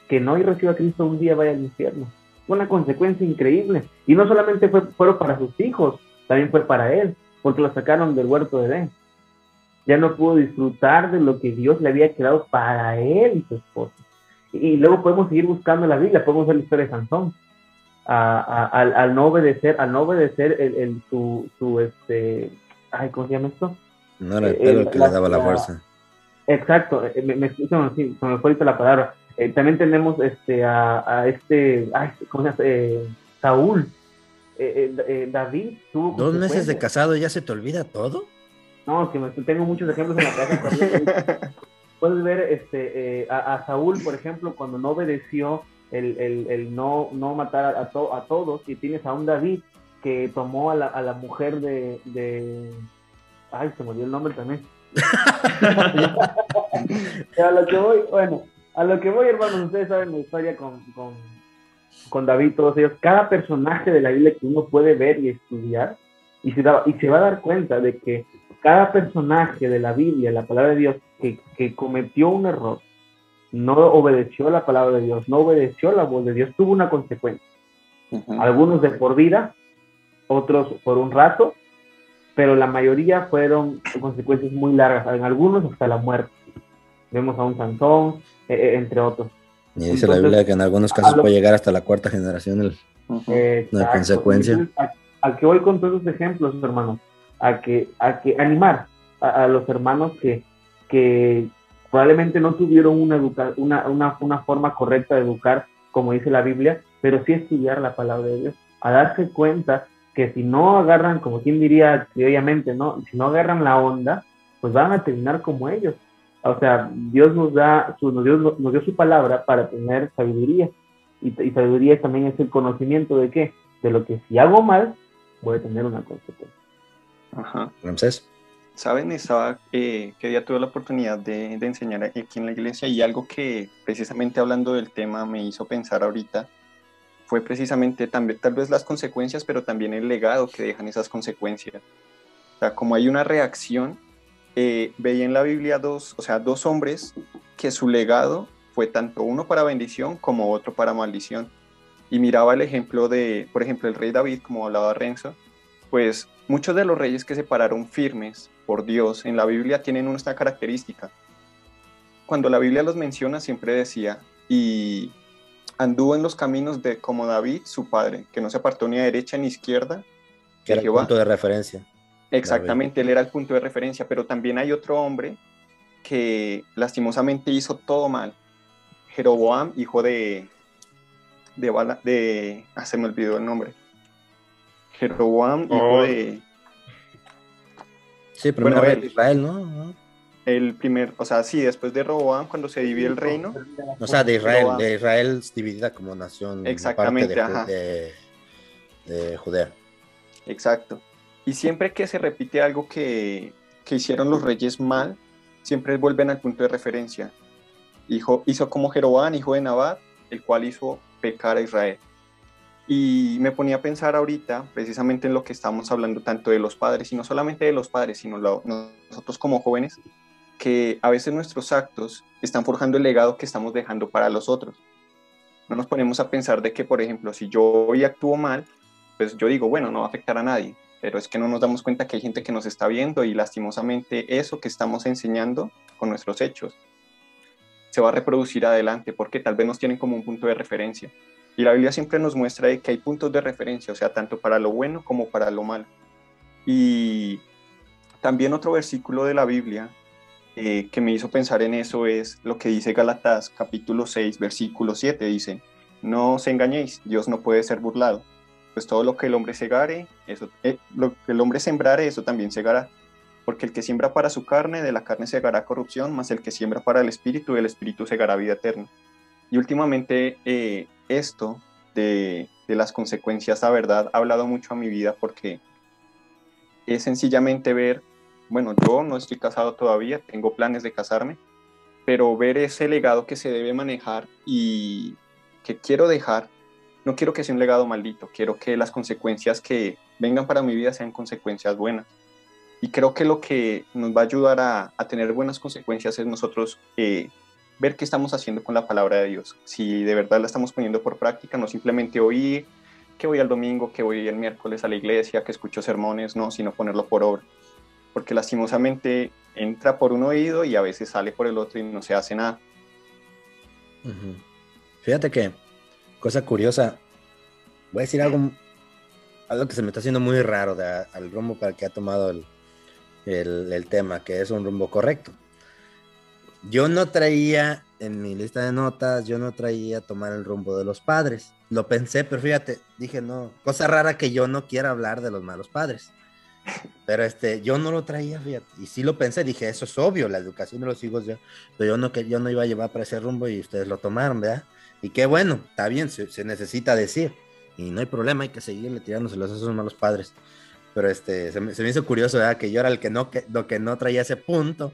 que no reciba a Cristo un día vaya al infierno una consecuencia increíble. Y no solamente fue, fueron para sus hijos, también fue para él, porque lo sacaron del huerto de Edén. Ya no pudo disfrutar de lo que Dios le había creado para él y su esposa. Y, luego podemos seguir buscando en la Biblia, podemos ver la historia de Sansón. A, a, al, al, no obedecer, al no obedecer el, el, su, su, este, ay, ¿cómo se llama esto? No era el pelo el que le daba la, la fuerza. Exacto, me, me, me, sí, se me fue ahorita la palabra. Eh, también tenemos este, a, a este, ay, ¿cómo se llama? Eh, Saúl. Eh, David tuvo. ¿Dos meses de casado ya se te olvida todo? No, que me, tengo muchos ejemplos en la casa. Puedes ver este, a, a, Saúl, por ejemplo, cuando no obedeció el, el, el no, no matar a, to, a, todos, y tienes a un David que tomó a la, a la mujer de, de. Ay, se me olvidó el nombre también. a lo que voy, bueno, a lo que voy, hermanos, ustedes saben la historia con, con, con, David, todos ellos. Cada personaje de la Biblia que uno puede ver y estudiar, y se, da, y se va a dar cuenta de que cada personaje de la Biblia, la palabra de Dios, que, que cometió un error, no obedeció la palabra de Dios, no obedeció la voz de Dios, tuvo una consecuencia. Uh -huh. Algunos de por vida, otros por un rato, pero la mayoría fueron consecuencias muy largas, en algunos hasta la muerte. Vemos a un Sansón, eh, entre otros. Y dice Entonces, la Biblia que en algunos casos puede llegar hasta la cuarta generación el, la consecuencia. A, a, que voy con todos esos ejemplos, hermanos, a que, a que animar a, los hermanos que, probablemente no tuvieron una, una, una, forma correcta de educar, como dice la Biblia, pero sí estudiar la palabra de Dios, a darse cuenta que si no agarran, como quien diría criollamente, ¿no? Si no agarran la onda, pues van a terminar como ellos. O sea, Dios nos da, su, nos, dio, nos dio su palabra para tener sabiduría. Y, y, sabiduría también es el conocimiento de qué? De lo que si hago mal, voy a tener una consecuencia. Ajá. Ramsés. Saben, estaba, eh, que día tuve la oportunidad de, de enseñar aquí en la iglesia y algo que precisamente hablando del tema me hizo pensar ahorita fue precisamente también, tal vez las consecuencias, pero también el legado que dejan esas consecuencias. O sea, como hay una reacción, eh, veía en la Biblia dos, o sea, dos hombres que su legado fue tanto uno para bendición como otro para maldición. Y miraba el ejemplo de, por ejemplo, el rey David, como hablaba Renzo, pues muchos de los reyes que se pararon firmes por Dios en la Biblia tienen una característica. Cuando la Biblia los menciona, siempre decía, y anduvo en los caminos de como David, su padre, que no se apartó ni a derecha ni a izquierda. Que era el punto de referencia. Exactamente, él era el punto de referencia, pero también hay otro hombre que lastimosamente hizo todo mal. Jeroboam, hijo de, de, Bala- de ah, se me olvidó el nombre. Jeroboam, hijo de Sí, primero Bueno, rey él. de Israel, ¿no? el primer, o sea, sí, después de Roboam, cuando se divide el reino, O sea, de Israel, de Israel dividida como nación. Exactamente, parte de, Ju- ajá. de, de Judea. Exacto. Y siempre que se repite algo que, que hicieron los reyes mal, siempre vuelven al punto de referencia. Hijo, hizo como Jeroboam, hijo de Nabat, el cual hizo pecar a Israel. Y me ponía a pensar ahorita, precisamente en lo que estamos hablando tanto de los padres, y no solamente de los padres, sino lo- nosotros como jóvenes, que a veces nuestros actos están forjando el legado que estamos dejando para los otros. No nos ponemos a pensar de que, por ejemplo, si yo hoy actúo mal, pues yo digo, bueno, no va a afectar a nadie, pero es que no nos damos cuenta que hay gente que nos está viendo y lastimosamente eso que estamos enseñando con nuestros hechos se va a reproducir adelante porque tal vez nos tienen como un punto de referencia. Y la Biblia siempre nos muestra de que hay puntos de referencia, o sea, tanto para lo bueno como para lo malo. Y también otro versículo de la Biblia eh, que me hizo pensar en eso es lo que dice Galatas capítulo 6, versículo 7, dice, no os engañéis, Dios no puede ser burlado pues todo lo que el hombre segare, eso, eh, lo que el hombre sembrare, eso también segará. Porque el que siembra para su carne, de la carne segará corrupción, más el que siembra para el espíritu, del espíritu segará vida eterna. Y últimamente eh, esto de, las consecuencias, la verdad, ha hablado mucho a mi vida porque es sencillamente ver, bueno, yo no estoy casado todavía, tengo planes de casarme, pero ver ese legado que se debe manejar y que quiero dejar no quiero que sea un legado maldito, quiero que las consecuencias que vengan para mi vida sean consecuencias buenas. Y creo que lo que nos va a ayudar a, a tener buenas consecuencias es nosotros eh, ver qué estamos haciendo con la palabra de Dios. Si de verdad la estamos poniendo por práctica, no simplemente oír que voy al domingo, que voy el miércoles a la iglesia, que escucho sermones, no, sino ponerlo por obra. Porque lastimosamente entra por un oído y a veces sale por el otro y no se hace nada. Fíjate que, cosa curiosa, voy a decir algo, algo que se me está haciendo muy raro de, al rumbo para el que ha tomado el, el tema, que es un rumbo correcto. Yo no traía en mi lista de notas, yo no traía tomar el rumbo de los padres. Lo pensé, pero fíjate, dije, no, cosa rara que yo no quiera hablar de los malos padres. Pero este, yo no lo traía, fíjate. Y sí lo pensé, dije, eso es obvio, la educación de los hijos, yo, pero yo no, que yo no iba a llevar para ese rumbo y ustedes lo tomaron, ¿verdad? Y qué bueno, está bien, se, se necesita decir. Y no hay problema, hay que seguirle tirándoselos a esos malos padres. Pero este, se me, se me hizo curioso, ¿verdad? Que yo era el que no, que, lo que no traía ese punto.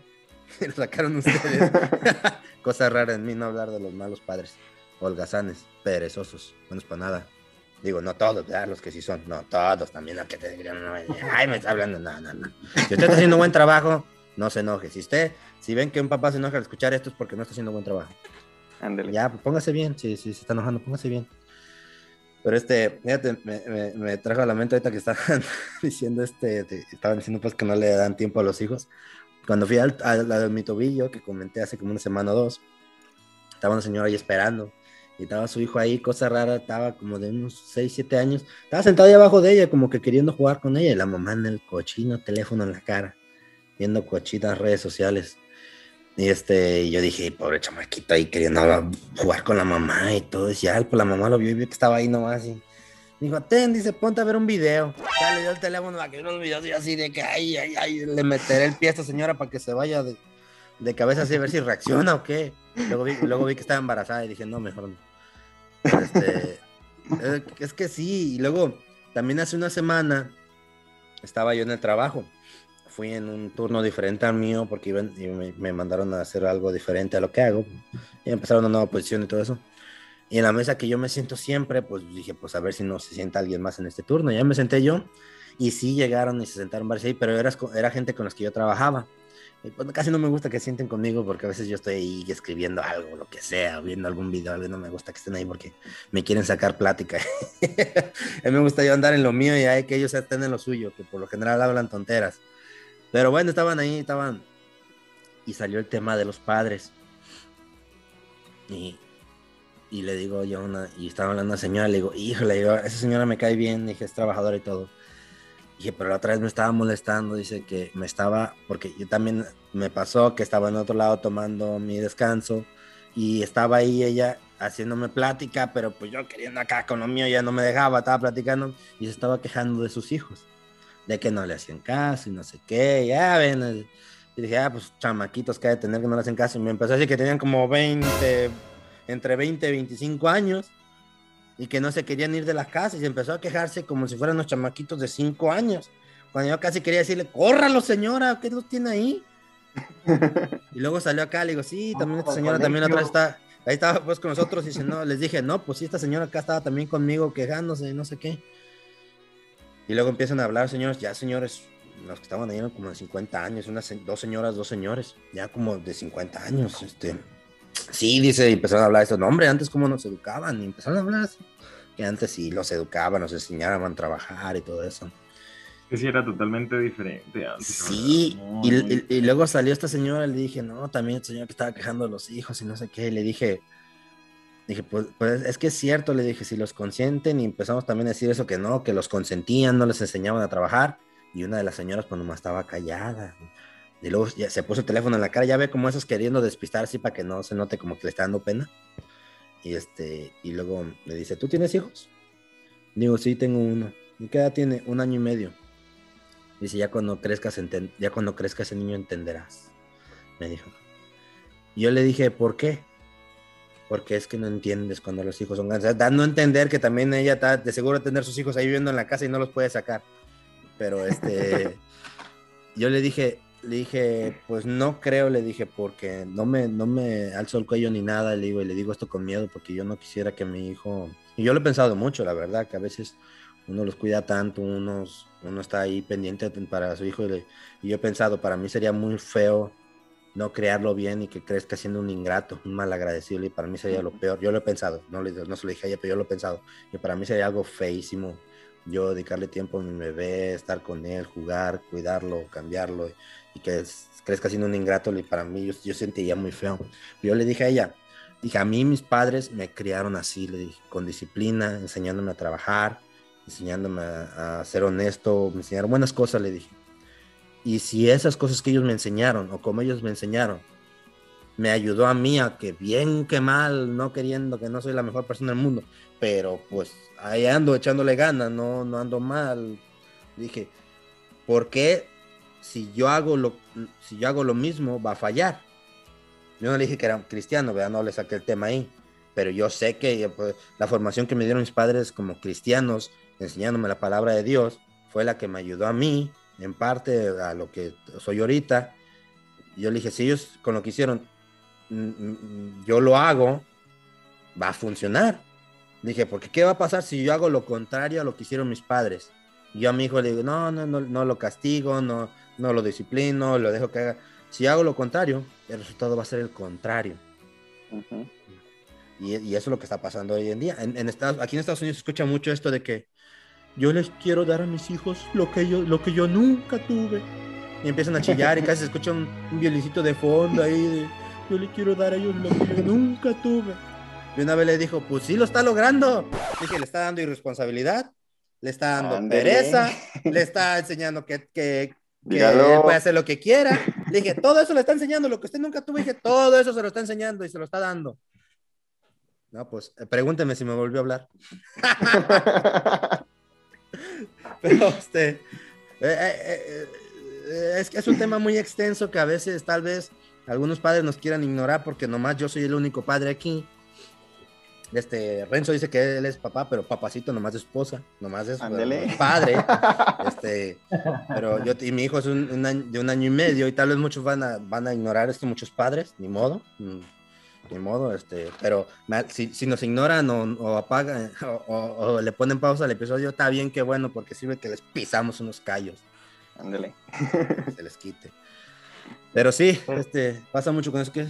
Lo sacaron ustedes. Cosa rara en mí no hablar de los malos padres. Holgazanes, perezosos, buenos para nada. Digo, no todos, ¿verdad? Los que sí son. No, todos también, los que te digan, no, ay, me está hablando, no, no, no. Si usted está haciendo buen trabajo, no se enoje. Si usted, si ven que un papá se enoja al escuchar esto es porque no está haciendo buen trabajo. Ándele. Ya, pues, póngase bien, si, si se está enojando, póngase bien. Pero este, fíjate, me, me, me trajo a la mente ahorita que estaban diciendo este, te- estaban diciendo pues que no le dan tiempo a los hijos. Cuando fui al, a la de mi tobillo, que comenté hace como una semana o dos, estaba una señora ahí esperando. Y estaba su hijo ahí, cosa rara, estaba como de unos 6, 7 años. Estaba sentado ahí abajo de ella, como que queriendo jugar con ella. Y la mamá en el cochino teléfono en la cara, viendo cochinas redes sociales. Y este, yo dije, pobre chamaquito ahí queriendo jugar con la mamá y todo. Y ya, pues la mamá lo vio y vio que estaba ahí nomás. Y dijo, ten, dice, ponte a ver un video. Ya le dio el teléfono a que unos videos y así de que, ay, ay, ay, le meteré el pie a esta señora para que se vaya de, de cabeza así a ver si reacciona o qué. Luego vi, luego vi que estaba embarazada y dije, no, mejor no. Este, eh, es que sí, y luego también hace una semana estaba yo en el trabajo. Fui en un turno diferente al mío porque me, me mandaron a hacer algo diferente a lo que hago. Y empezaron una nueva posición y todo eso. Y en la mesa que yo me siento siempre, pues dije, pues a ver si no se sienta alguien más en este turno. Ya me senté yo y sí llegaron y se sentaron varios ahí, pero era, era gente con las que yo trabajaba. Y pues casi no me gusta que sienten conmigo porque a veces yo estoy ahí escribiendo algo, lo que sea, viendo algún video, algo, no me gusta que estén ahí porque me quieren sacar plática. a mí me gusta yo andar en lo mío y hay que ellos estén en lo suyo, que por lo general hablan tonteras. Pero bueno, estaban ahí, estaban... Y salió el tema de los padres. Y, y le digo yo una, y estaba hablando a una señora, le digo, híjole, digo, esa señora me cae bien, dije, es trabajadora y todo. Dije, pero la otra vez me estaba molestando, dice que me estaba, porque yo también me pasó que estaba en otro lado tomando mi descanso y estaba ahí ella haciéndome plática, pero pues yo queriendo acá con lo mío ya no me dejaba, estaba platicando y se estaba quejando de sus hijos, de que no le hacían caso y no sé qué, ya ven. Y dije, ah, pues chamaquitos que hay de tener que no le hacen caso. Y me empezó a decir que tenían como 20, entre 20 y 25 años y que no se querían ir de la casa y se empezó a quejarse como si fueran unos chamaquitos de 5 años. Cuando yo casi quería decirle, córralo señora, ¿qué los tiene ahí? y luego salió acá, le digo, sí, también esta señora también atrás está, ahí estaba pues con nosotros y dice, no, les dije, no, pues sí, esta señora acá estaba también conmigo quejándose, no sé qué. Y luego empiezan a hablar, señores, ya señores, los que estaban ahí eran como de 50 años, unas dos señoras, dos señores, ya como de 50 años, este. Sí, dice, empezaron a hablar de esto. No, hombre, antes cómo nos educaban, y empezaron a hablar así, que antes sí los educaban, nos enseñaban a trabajar y todo eso. Que sí, era totalmente diferente antes. Sí, y luego salió esta señora, le dije, no, también el señor que estaba quejando de los hijos y no sé qué, y le dije, dije, pues, pues es que es cierto, le dije, si los consienten y empezamos también a decir eso, que no, que los consentían, no les enseñaban a trabajar, y una de las señoras pues nomás estaba callada, y luego ya se puso el teléfono en la cara, ya ve como esos queriendo despistar así para que no se note como que le está dando pena, y este, y luego le dice, ¿tú tienes hijos? Digo, sí, tengo uno, ¿y qué edad tiene? Un año y medio. Dice, ya cuando crezcas, ya cuando crezca ese niño entenderás, me dijo. Y yo le dije, ¿por qué? Porque es que no entiendes cuando los hijos son grandes. O sea, dando a entender que también ella está de seguro tener sus hijos ahí viviendo en la casa y no los puede sacar. Pero este, yo le dije, le dije, pues no creo, le dije, porque no me, no me alzo el cuello ni nada, le digo, y le digo esto con miedo porque yo no quisiera que mi hijo, y yo lo he pensado mucho, la verdad, que a veces uno los cuida tanto, unos, uno está ahí pendiente para su hijo, y, le- y yo he pensado, para mí sería muy feo no crearlo bien y que crezca siendo un ingrato, un malagradecido, y para mí sería lo peor, yo lo he pensado, no, le, no se lo dije a ella, pero yo lo he pensado, y para mí sería algo feísimo, yo dedicarle tiempo a mi bebé, estar con él, jugar, cuidarlo, cambiarlo, y que es- crezca siendo un ingrato, y para mí yo, yo sentiría muy feo. Yo le dije a ella, dije, a mí mis padres me criaron así, le dije, con disciplina, enseñándome a trabajar, enseñándome a, a ser honesto, me enseñaron buenas cosas, le dije. Y si esas cosas que ellos me enseñaron, o como ellos me enseñaron, me ayudó a mí a que bien que mal, no queriendo que no soy la mejor persona del mundo, pero pues ahí ando echándole ganas, no, no ando mal. Dije, ¿por qué si yo hago lo, si yo hago lo mismo va a fallar? Yo no le dije que era cristiano, ¿verdad? No le saqué el tema ahí, pero yo sé que pues, la formación que me dieron mis padres como cristianos, enseñándome la palabra de Dios, fue la que me ayudó a mí, en parte, a lo que soy ahorita. Yo le dije, si ellos con lo que hicieron, yo lo hago, va a funcionar. Dije, porque ¿qué va a pasar si yo hago lo contrario a lo que hicieron mis padres? Y yo a mi hijo le digo, no, no, no, no lo castigo, no, no lo disciplino, lo dejo que haga. Si hago lo contrario, el resultado va a ser el contrario. Y, y eso es lo que está pasando hoy en día. En, en Estados, aquí en Estados Unidos se escucha mucho esto de que yo les quiero dar a mis hijos lo que yo, lo que yo nunca tuve. Y empiezan a chillar y casi se escucha un, un violincito de fondo ahí de yo le quiero dar a ellos lo que yo nunca tuve. Y una vez le dijo, pues sí lo está logrando. Dije, le está dando irresponsabilidad, le está dando Ándele. pereza, le está enseñando que, que, que Dígalo. él puede hacer lo que quiera. Le dije, todo eso le está enseñando, lo que usted nunca tuvo. Dije, todo eso se lo está enseñando y se lo está dando. No, pues eh, pregúnteme si me volvió a hablar. Pero este, eh, eh, eh, es que es un tema muy extenso que a veces tal vez algunos padres nos quieran ignorar porque nomás yo soy el único padre aquí. Este, Renzo dice que él es papá, pero papacito nomás es esposa, nomás es padre. Este, pero yo y mi hijo es un, un año- de un año y medio y tal vez muchos van a, van a ignorar esto, muchos padres, ni modo, mm, ni modo, este, pero si, si nos ignoran o, o apagan o, o- o le ponen pausa al episodio, está bien, que bueno, porque sirve que les pisamos unos callos, Ándele. que se les quite. Pero sí, este, pasa mucho con eso que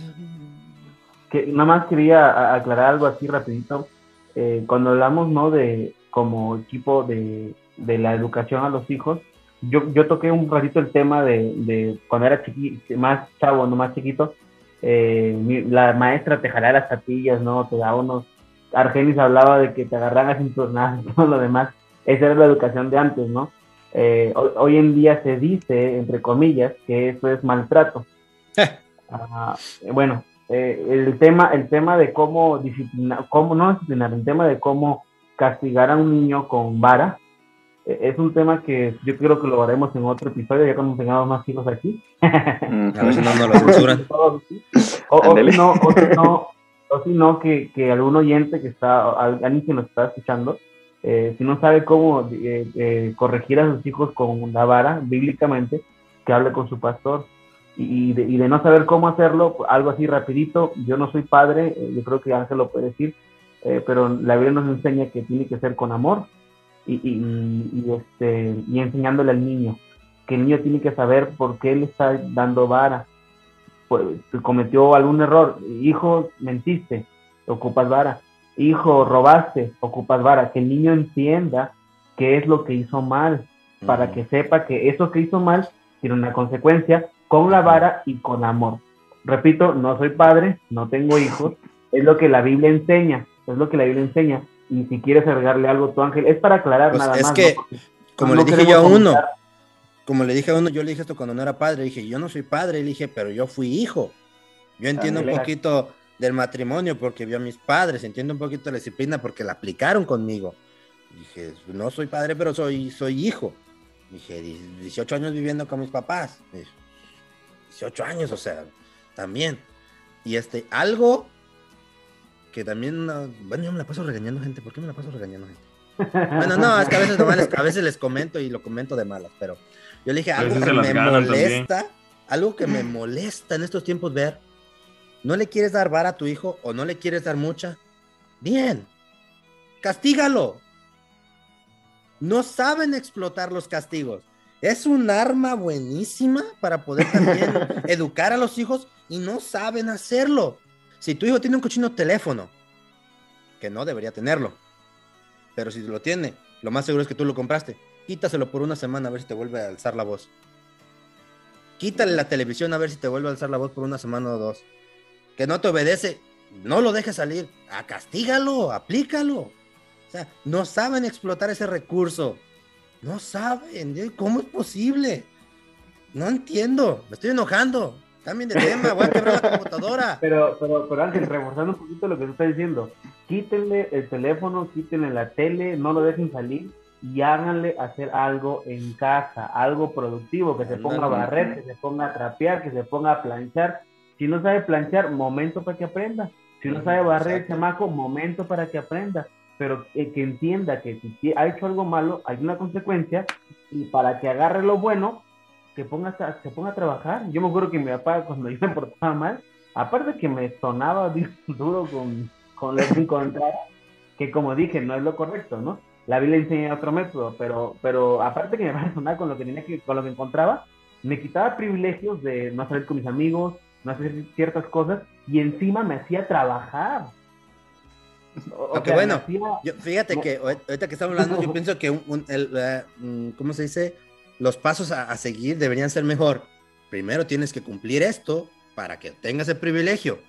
que nada más quería aclarar algo así rapidito. Eh, cuando hablamos, ¿no? De como equipo de, de la educación a los hijos, yo, yo toqué un ratito el tema de, de cuando era chiqui, más chavo, no más chiquito, eh, mi- la maestra te jalaba las patillas, ¿no? Te daba unos... Argenis hablaba de que te agarran a cinturonazos y todo lo demás. Esa era la educación de antes, ¿no? Eh, hoy, hoy en día se dice, entre comillas, que eso es maltrato. Ah, bueno, eh, el tema, el tema de cómo disciplinar, cómo no disciplinar, el tema de cómo castigar a un niño con vara, eh, es un tema que yo creo que lo haremos en otro episodio, ya cuando tengamos más hijos aquí. A ver si no nos lo censuran. o, o si no, o si no, o si no que, que algún oyente que está, al- alguien que nos está escuchando, eh, si no sabe cómo eh, eh, corregir a sus hijos con la vara, bíblicamente, que hable con su pastor. Y, de, no saber cómo hacerlo, algo así rapidito, yo no soy padre, eh, yo creo que Ángel lo puede decir, pero la Biblia nos enseña que tiene que ser con amor y, y- y, este, y enseñándole al niño, que el niño tiene que saber por qué le está dando vara, pues, cometió algún error, hijo, mentiste, ocupas vara, hijo, robaste, ocupas vara, que el niño entienda qué es lo que hizo mal, para que sepa que eso que hizo mal tiene una consecuencia con la vara y con amor. Repito, no soy padre, no tengo hijos, es lo que la Biblia enseña, es lo que la Biblia enseña. Y si quieres agregarle algo tu ángel, es para aclarar Pues nada es más. que, ¿no? Porque como no le dije yo a uno, comentar. como le dije a uno, yo le dije esto cuando no era padre, dije, yo no soy padre, le dije, pero yo fui hijo. Yo entiendo un poquito del matrimonio porque vio a mis padres, entiendo un poquito la disciplina porque la aplicaron conmigo. Dije, no soy padre, pero soy, soy hijo. Dije, "Die- 18 años viviendo con mis papás. Dije, 18 años, o sea, también. Y este, algo que también, no- bueno, yo me la paso regañando gente, ¿por qué me la paso regañando gente? Bueno, no, es que a veces, nomás a veces les comento y lo comento de malas, pero yo le dije algo que me ganan también. molesta, algo que me molesta en estos tiempos ver, no le quieres dar vara a tu hijo o no le quieres dar mucha, bien, castígalo. No saben explotar los castigos. Es un arma buenísima para poder también educar a los hijos y no saben hacerlo. Si tu hijo tiene un cochino teléfono, que no debería tenerlo, pero si lo tiene, lo más seguro es que tú lo compraste. Quítaselo por una semana a ver si te vuelve a alzar la voz. Quítale la televisión a ver si te vuelve a alzar la voz por una semana o dos. Que no te obedece, no lo dejes salir. A castígalo, aplícalo. O sea, no saben explotar ese recurso. No saben. ¿Cómo es posible? No entiendo. Me estoy enojando. Cambien de tema. Voy a quebrar la computadora. Pero, pero, pero Ángel, reforzando un poquito lo que tú estás diciendo, quítenle el teléfono, quítenle la tele, no lo dejen salir y háganle hacer algo en casa, algo productivo, que se ponga a barrer, que se ponga a trapear, que se ponga a planchar. Si no sabe planchar, momento para que aprenda. Si no sabe barrer el chamaco, momento para que aprenda. Pero eh, que entienda que si ha hecho algo malo, hay una consecuencia y para que agarre lo bueno, que ponga, a- se ponga a trabajar. Yo me acuerdo que mi papá, cuando yo me portaba mal, aparte que me sonaba duro con, con lo que encontraba, que como dije, no es lo correcto, ¿no? La Biblia enseña otro método, pero, pero aparte que me sonaba con lo que tenía que, con lo que encontraba, me quitaba privilegios de no salir con mis amigos, no hacer ciertas cosas, y encima me hacía trabajar. O- Aunque sea, bueno, hacía- Yo, fíjate No. que ahor- ahorita que estamos hablando, yo pienso que un- un- el, mm, ¿cómo se dice? Los pasos a, a seguir deberían ser mejor. Primero tienes que cumplir esto para que tengas el privilegio.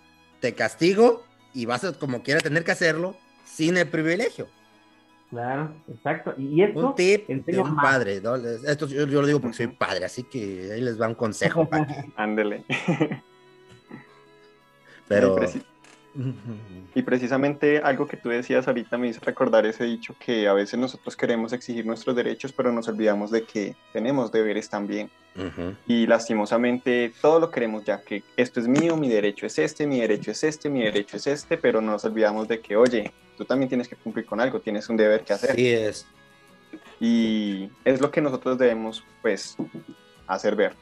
Te castigo y vas a como quiera tener que hacerlo sin el privilegio. Claro, exacto. Y esto Un tip de un más. padre. ¿no? Esto yo, yo lo digo porque soy padre, así que ahí les va un consejo. Ándele. pero Y, preci- y precisamente algo que tú decías ahorita me hizo recordar ese dicho que a veces nosotros queremos exigir nuestros derechos, pero nos olvidamos de que tenemos deberes también. Ujú. Y lastimosamente todo lo queremos ya, que esto es mío, mi derecho es este, mi derecho es este, mi derecho es este, pero nos olvidamos de que, oye, tú también tienes que cumplir con algo, tienes un deber que hacer. Así es. Y es lo que nosotros debemos, pues, hacer ver.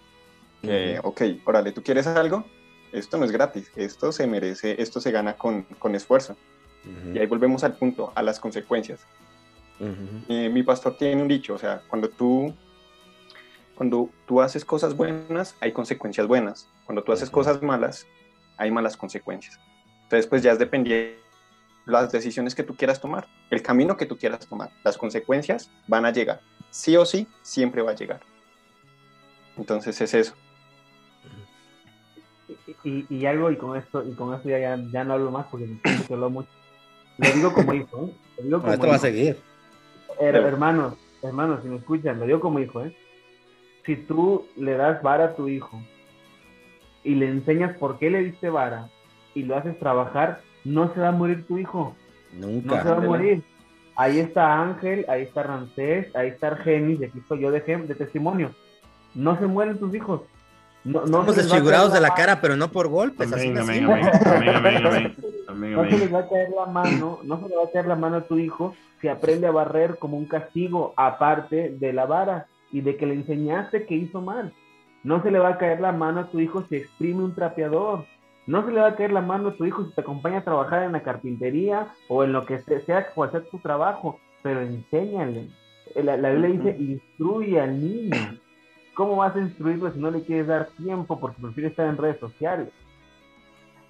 Que, ok, órale, ¿tú quieres algo? Esto no es gratis, esto se merece, esto se gana con, con esfuerzo. Y ahí volvemos al punto, a las consecuencias. Eh, mi pastor tiene un dicho, o sea, cuando tú, cuando tú haces cosas buenas, hay consecuencias buenas. Cuando tú haces cosas malas, hay malas consecuencias. Entonces, pues ya es dependiendo las decisiones que tú quieras tomar, el camino que tú quieras tomar. Las consecuencias van a llegar. Sí o sí, siempre va a llegar. Entonces es eso. Y, y algo, y con esto, y con esto ya, ya, ya no hablo más porque siento que hablo mucho. Lo digo como hijo, ¿eh? Lo digo como esto va a hijo. seguir. Her- hermanos, hermano, si me escuchan, lo digo como hijo, ¿eh? Si tú le das vara a tu hijo y le enseñas por qué le diste vara y lo haces trabajar, no se va a morir tu hijo. Nunca. No se va a morir. Ahí está Ángel, ahí está Ramsés, ahí está Argenis, y aquí estoy yo de, de testimonio. No se mueren tus hijos. No, no Estamos desfigurados de la cara, pero no por golpes. Amén, así amén, nacimos. amén, amén, amén, amén, No se les va a caer la mano, no se le va a caer la mano a tu hijo si aprende a barrer como un castigo, aparte de la vara y de que le enseñaste que hizo mal. No se le va a caer la mano a tu hijo si exprime un trapeador. No se le va a caer la mano a tu hijo si te acompaña a trabajar en la carpintería o en lo que se- sea cual sea tu trabajo, pero enséñale. La, la Biblia dice, instruye al niño. ¿Cómo vas a instruirlo si no le quieres dar tiempo porque prefiere estar en redes sociales?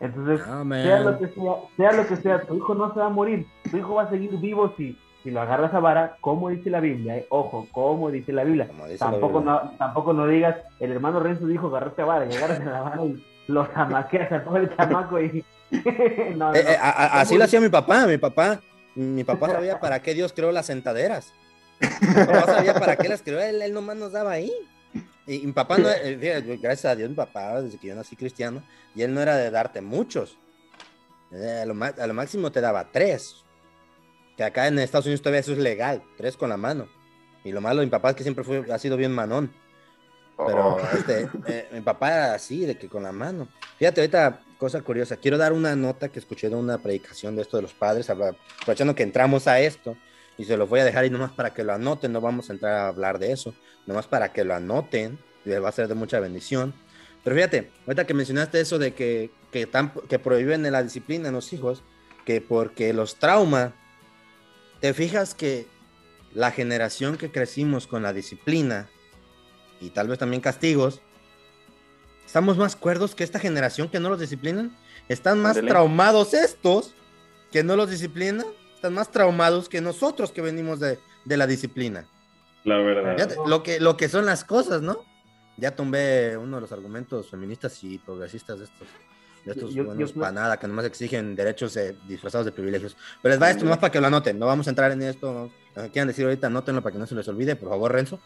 Entonces, Amén. sea lo que sea, sea lo que sea, tu hijo no se va a morir, tu hijo va a seguir vivo si, si lo agarras a vara, como dice la Biblia, eh. ojo, como dice la Biblia. La tampoco, Biblia. no, tampoco no digas, el hermano Renzo dijo agarraste a vara, y agarras a la vara y lo zamaqueas al pobre chamaco y... no, no. Eh, eh, a- así ¿Cómo lo hacía mi papá, mi papá. Mi papá sabía para qué Dios creó las sentaderas. Mi papá sabía para qué las creó, él, él nomás nos daba ahí. Y mi papá no, eh, gracias a Dios, mi papá, desde que yo nací cristiano, y él no era de darte muchos. Eh, a, lo, a lo máximo te daba tres. Que acá en Estados Unidos todavía eso es legal, tres con la mano. Y lo malo de mi papá es que siempre fue, ha sido bien manón. Pero Oh. este, eh, mi papá era así, de que con la mano. Fíjate, ahorita, cosa curiosa, quiero dar una nota que escuché de una predicación de esto de los padres, aprovechando que entramos a esto, y se los voy a dejar ahí nomás para que lo anoten, no vamos a entrar a hablar de eso, nomás para que lo anoten, les va a ser de mucha bendición. Pero fíjate, ahorita que mencionaste eso de que, que, tan- que prohíben la disciplina en los hijos, que porque los trauma, te fijas que la generación que crecimos con la disciplina, y tal vez también castigos, estamos más cuerdos que esta generación que no los disciplinan. Están más traumados estos que no los disciplinan. Están más traumados que nosotros que venimos de, de la disciplina. La verdad. Lo, que, lo que son las cosas, ¿no? Ya tumbé uno de los argumentos feministas y progresistas de estos. De estos Yo- buenos yo- panada que nomás exigen derechos eh, disfrazados de privilegios. Pero les va esto nomás para que lo anoten. No vamos a entrar en esto. Lo que quieran decir ahorita, anótenlo para que no se les olvide, por favor, Renzo.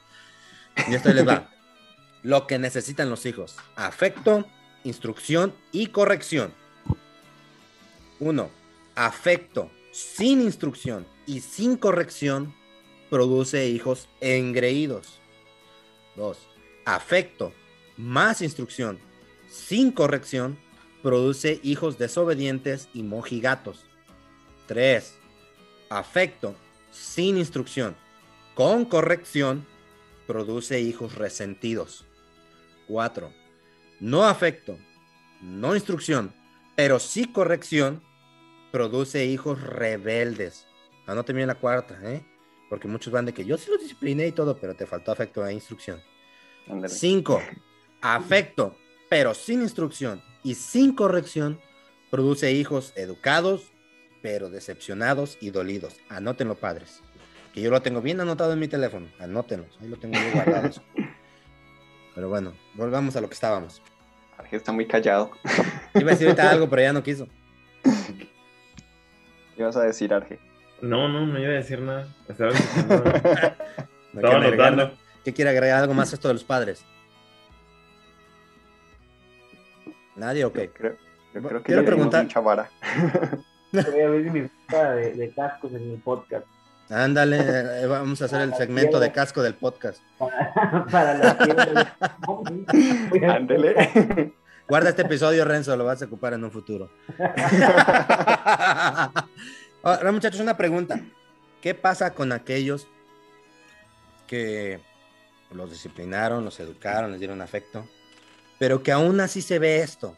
Y esto les va. Lo que necesitan los hijos: afecto, instrucción y corrección. Uno, afecto sin instrucción y sin corrección produce hijos engreídos. Dos, afecto más instrucción sin corrección produce hijos desobedientes y mojigatos. Tres, afecto sin instrucción con corrección produce hijos resentidos. 4. No afecto, no instrucción, pero sí corrección, produce hijos rebeldes. Anote bien la cuarta, ¿eh? Porque muchos van de que yo sí los discipliné y todo, pero te faltó afecto e instrucción. 5. Afecto, pero sin instrucción y sin corrección, produce hijos educados, pero decepcionados y dolidos. Anótenlo, padres. Que yo lo tengo bien anotado en mi teléfono. Anótenlo. Ahí lo tengo yo guardado. Pero bueno, volvamos a lo que estábamos. Está muy callado. Iba a decir ahorita algo, pero ya no quiso. ¿Qué vas a decir, Arge? No, no, no iba a decir nada. Estaba escuchando. ¿No Estaba quieren agregar- anotando. ¿Qué quiere agregar algo más a esto de los padres? ¿Nadie o qué? Creo, yo creo que Quiero preguntar- mucha vara. Voy a ver mi lista de, de cascos en mi podcast. Ándale, eh, vamos a hacer el segmento de casco del podcast. Para la quiebra. Guarda este episodio, Renzo, lo vas a ocupar en un futuro. Ahora, muchachos, una pregunta. ¿Qué pasa con aquellos que los disciplinaron, los educaron, les dieron afecto, pero que aún así se ve esto?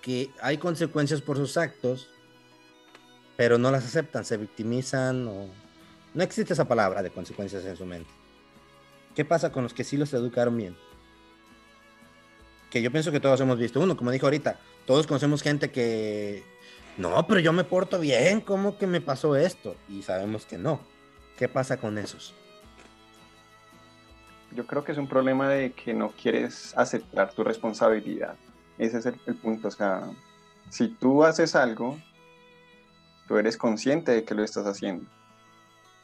Que hay consecuencias por sus actos, pero no las aceptan, se victimizan o... No existe esa palabra de consecuencias en su mente. ¿Qué pasa con los que sí los educaron bien? Que yo pienso que todos hemos visto uno, como dijo ahorita, todos conocemos gente que, no, pero yo me porto bien, ¿cómo que me pasó esto? Y sabemos que no. ¿Qué pasa con esos? Yo creo que es un problema de que no quieres aceptar tu responsabilidad. Ese es el, el punto. O sea, si tú haces algo, tú eres consciente de que lo estás haciendo.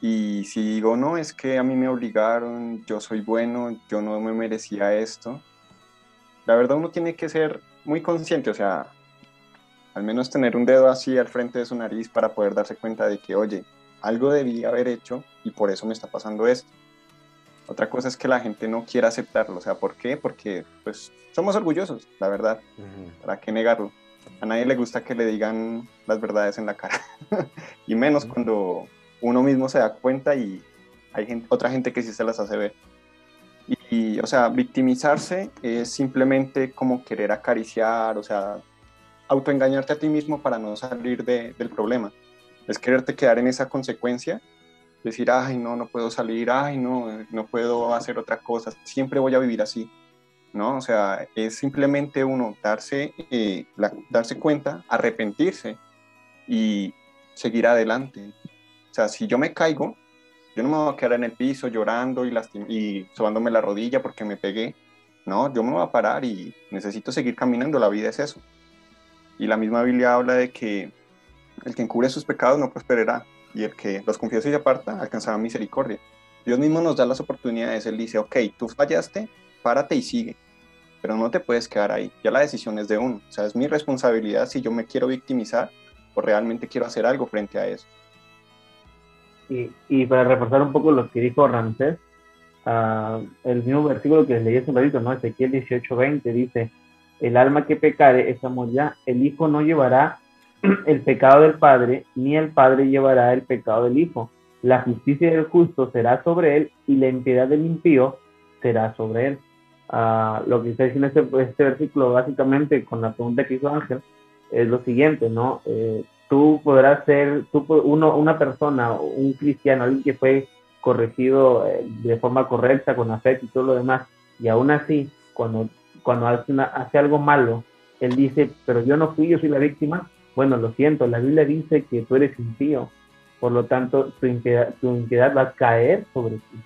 Y si digo, no, es que a mí me obligaron, yo soy bueno, yo no me merecía esto, la verdad uno tiene que ser muy consciente, o sea, al menos tener un dedo así al frente de su nariz para poder darse cuenta de que, oye, algo debí haber hecho y por eso me está pasando esto. Otra cosa es que la gente no quiera aceptarlo, o sea, ¿por qué? Porque pues somos orgullosos, la verdad, ¿para qué negarlo? A nadie le gusta que le digan las verdades en la cara, y menos cuando uno mismo se da cuenta y hay gente, otra gente que sí se las hace ver. Y, o sea, victimizarse es simplemente como querer acariciar, o sea, autoengañarte a ti mismo para no salir de, del problema. Es quererte quedar en esa consecuencia, decir, ay, no, no puedo salir, ay, no, no puedo hacer otra cosa, siempre voy a vivir así. ¿no? O sea, es simplemente uno darse, eh, darse cuenta, arrepentirse y seguir adelante. O sea, si yo me caigo, yo no me voy a quedar en el piso llorando y, y sobándome la rodilla porque me pegué. No, yo me voy a parar y necesito seguir caminando. La vida es eso. Y la misma Biblia habla de que el que encubre sus pecados no prosperará y el que los confiesa y aparta alcanzará misericordia. Dios mismo nos da las oportunidades. Él dice, ok, tú fallaste, párate y sigue. Pero no te puedes quedar ahí. Ya la decisión es de uno. O sea, es mi responsabilidad si yo me quiero victimizar o realmente quiero hacer algo frente a eso. Y, para reforzar un poco lo que dijo Ramsés, uh, el mismo versículo que leí hace un ratito, ¿no? Ezequiel 18:20 dice, el alma que pecare, esa ya, el hijo no llevará el pecado del padre, ni el padre llevará el pecado del hijo. La justicia del justo será sobre él y la impiedad del impío será sobre él. Uh, lo que está diciendo este, este, versículo básicamente con la pregunta que hizo Ángel es lo siguiente, ¿no? Eh, tú podrás ser, tú, uno, una persona, un cristiano, alguien que fue corregido eh, de forma correcta, con afecto y todo lo demás, y aún así, cuando, cuando hace, hace algo malo, él dice, pero yo no fui, yo soy la víctima. Bueno, lo siento, la Biblia dice que tú eres impío, por lo tanto, tu impiedad, tu impiedad va a caer sobre ti.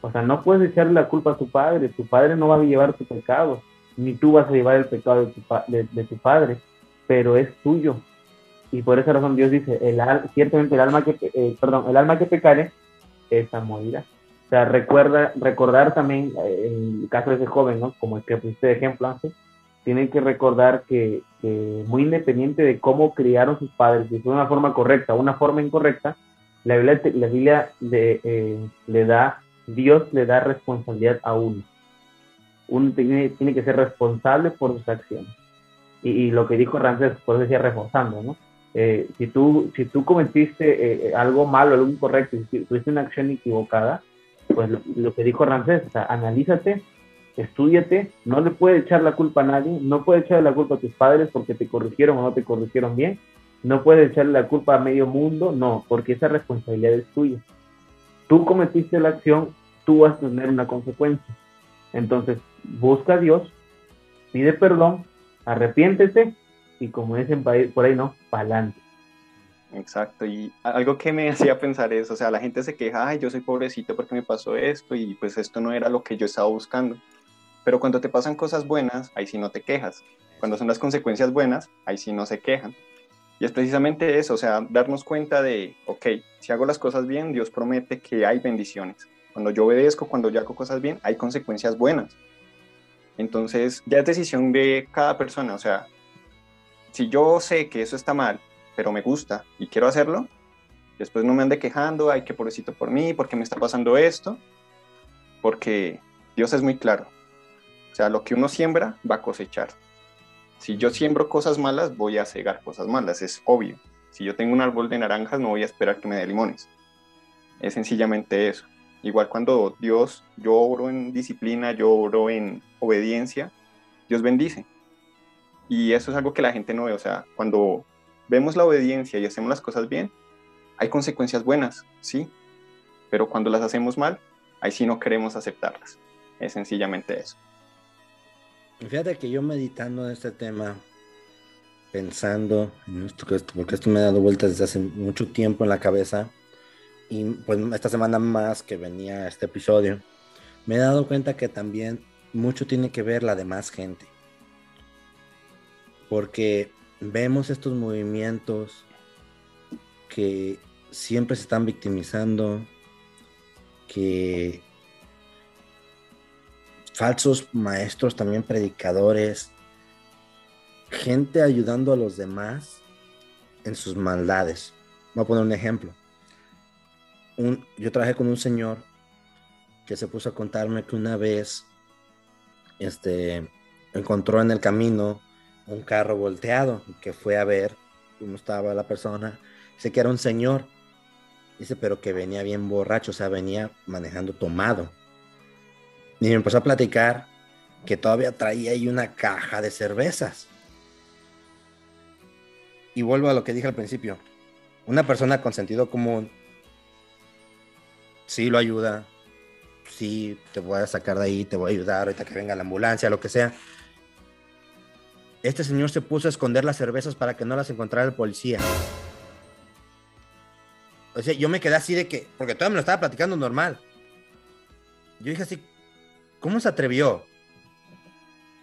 O sea, no puedes echarle la culpa a tu padre, tu padre no va a llevar tu pecado, ni tú vas a llevar el pecado de tu, de tu padre, pero es tuyo, y por esa razón Dios dice, el, ciertamente el alma que, eh, perdón, el alma que pecare, esa morirá. O sea, recuerda, recordar también, eh, en el caso de ese joven, ¿no? Como el que pusiste de ejemplo antes, tienen que recordar que, muy independiente de cómo criaron sus padres, fue una forma correcta o una forma incorrecta, la Biblia, la Biblia eh, le da, Dios le da responsabilidad a uno. Uno tiene, tiene que ser responsable por sus acciones. Y, lo que dijo Ramsés, por eso decía reforzando, ¿no? Eh, si, tú, si tú cometiste eh, eh, algo malo, algo incorrecto, si tuviste una acción equivocada, pues lo, que dijo Ramsés, o sea, analízate, estudiate, no le puedes echar la culpa a nadie, no puedes echarle la culpa a tus padres porque te corrigieron o no te corrigieron bien, no puedes echarle la culpa a medio mundo, no, porque esa responsabilidad es tuya. Tú cometiste la acción, tú vas a tener una consecuencia. Entonces, busca a Dios, pide perdón, arrepiéntete y como dicen por ahí, ¿no? Pa'lante. Exacto, y algo que me hacía pensar es, o sea, la gente se queja, ay, yo soy pobrecito porque me pasó esto y pues esto no era lo que yo estaba buscando. Pero cuando te pasan cosas buenas, ahí sí no te quejas. Cuando son las consecuencias buenas, ahí sí no se quejan. Y es precisamente eso, o sea, darnos cuenta de, ok, si hago las cosas bien, Dios promete que hay bendiciones. Cuando yo obedezco, cuando yo hago cosas bien, hay consecuencias buenas. Entonces, ya es decisión de cada persona, o sea, si yo sé que eso está mal, pero me gusta y quiero hacerlo, después no me ande quejando, ay, qué pobrecito por mí, porque me está pasando esto, porque Dios es muy claro. O sea, lo que uno siembra va a cosechar. Si yo siembro cosas malas, voy a cegar cosas malas, es obvio. Si yo tengo un árbol de naranjas, no voy a esperar que me dé limones. Es sencillamente eso. Igual cuando Dios, yo oro en disciplina, yo oro en obediencia, Dios bendice. Y eso es algo que la gente no ve. O sea, cuando vemos la obediencia y hacemos las cosas bien, hay consecuencias buenas, sí. Pero cuando las hacemos mal, ahí sí no queremos aceptarlas. Es sencillamente eso. Fíjate que yo meditando en este tema, pensando en esto, porque esto me ha dado vueltas desde hace mucho tiempo en la cabeza, y pues esta semana más que venía este episodio, me he dado cuenta que también mucho tiene que ver la demás gente porque vemos estos movimientos que siempre se están victimizando, que falsos maestros, también predicadores, gente ayudando a los demás en sus maldades. Voy a poner un ejemplo. Yo trabajé con un señor que se puso a contarme que una vez este, encontró en el camino un carro volteado, que fue a ver cómo estaba la persona. Dice que era un señor. Dice, pero que venía bien borracho, o sea, venía manejando tomado. Y me empezó a platicar que todavía traía ahí una caja de cervezas. Y vuelvo a lo que dije al principio. Una persona con sentido común sí lo ayuda, sí te voy a sacar de ahí, te voy a ayudar ahorita que venga la ambulancia, lo que sea. Este señor se puso a esconder las cervezas para que no las encontrara el policía. O sea, yo me quedé así de que, porque todavía me lo estaba platicando normal. Yo dije así, ¿cómo se atrevió?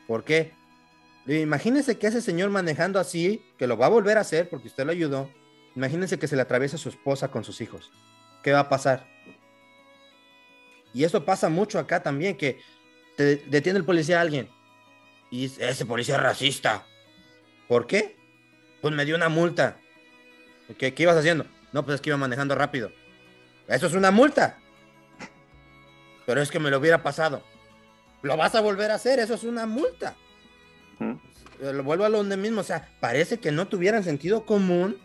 ¿Por qué? Imagínense que ese señor manejando así, que lo va a volver a hacer porque usted lo ayudó, imagínense que se le atraviesa su esposa con sus hijos. ¿Qué va a pasar? Y eso pasa mucho acá también, que detiene el policía a alguien. Y ese policía es racista. ¿Por qué? Pues me dio una multa. ¿Qué, ¿Qué ibas haciendo? No, pues es que iba manejando rápido. Eso es una multa. Pero es que me lo hubiera pasado. Lo vas a volver a hacer, eso es una multa. Lo vuelvo a lo de mismo, o sea, parece que no tuvieran sentido común.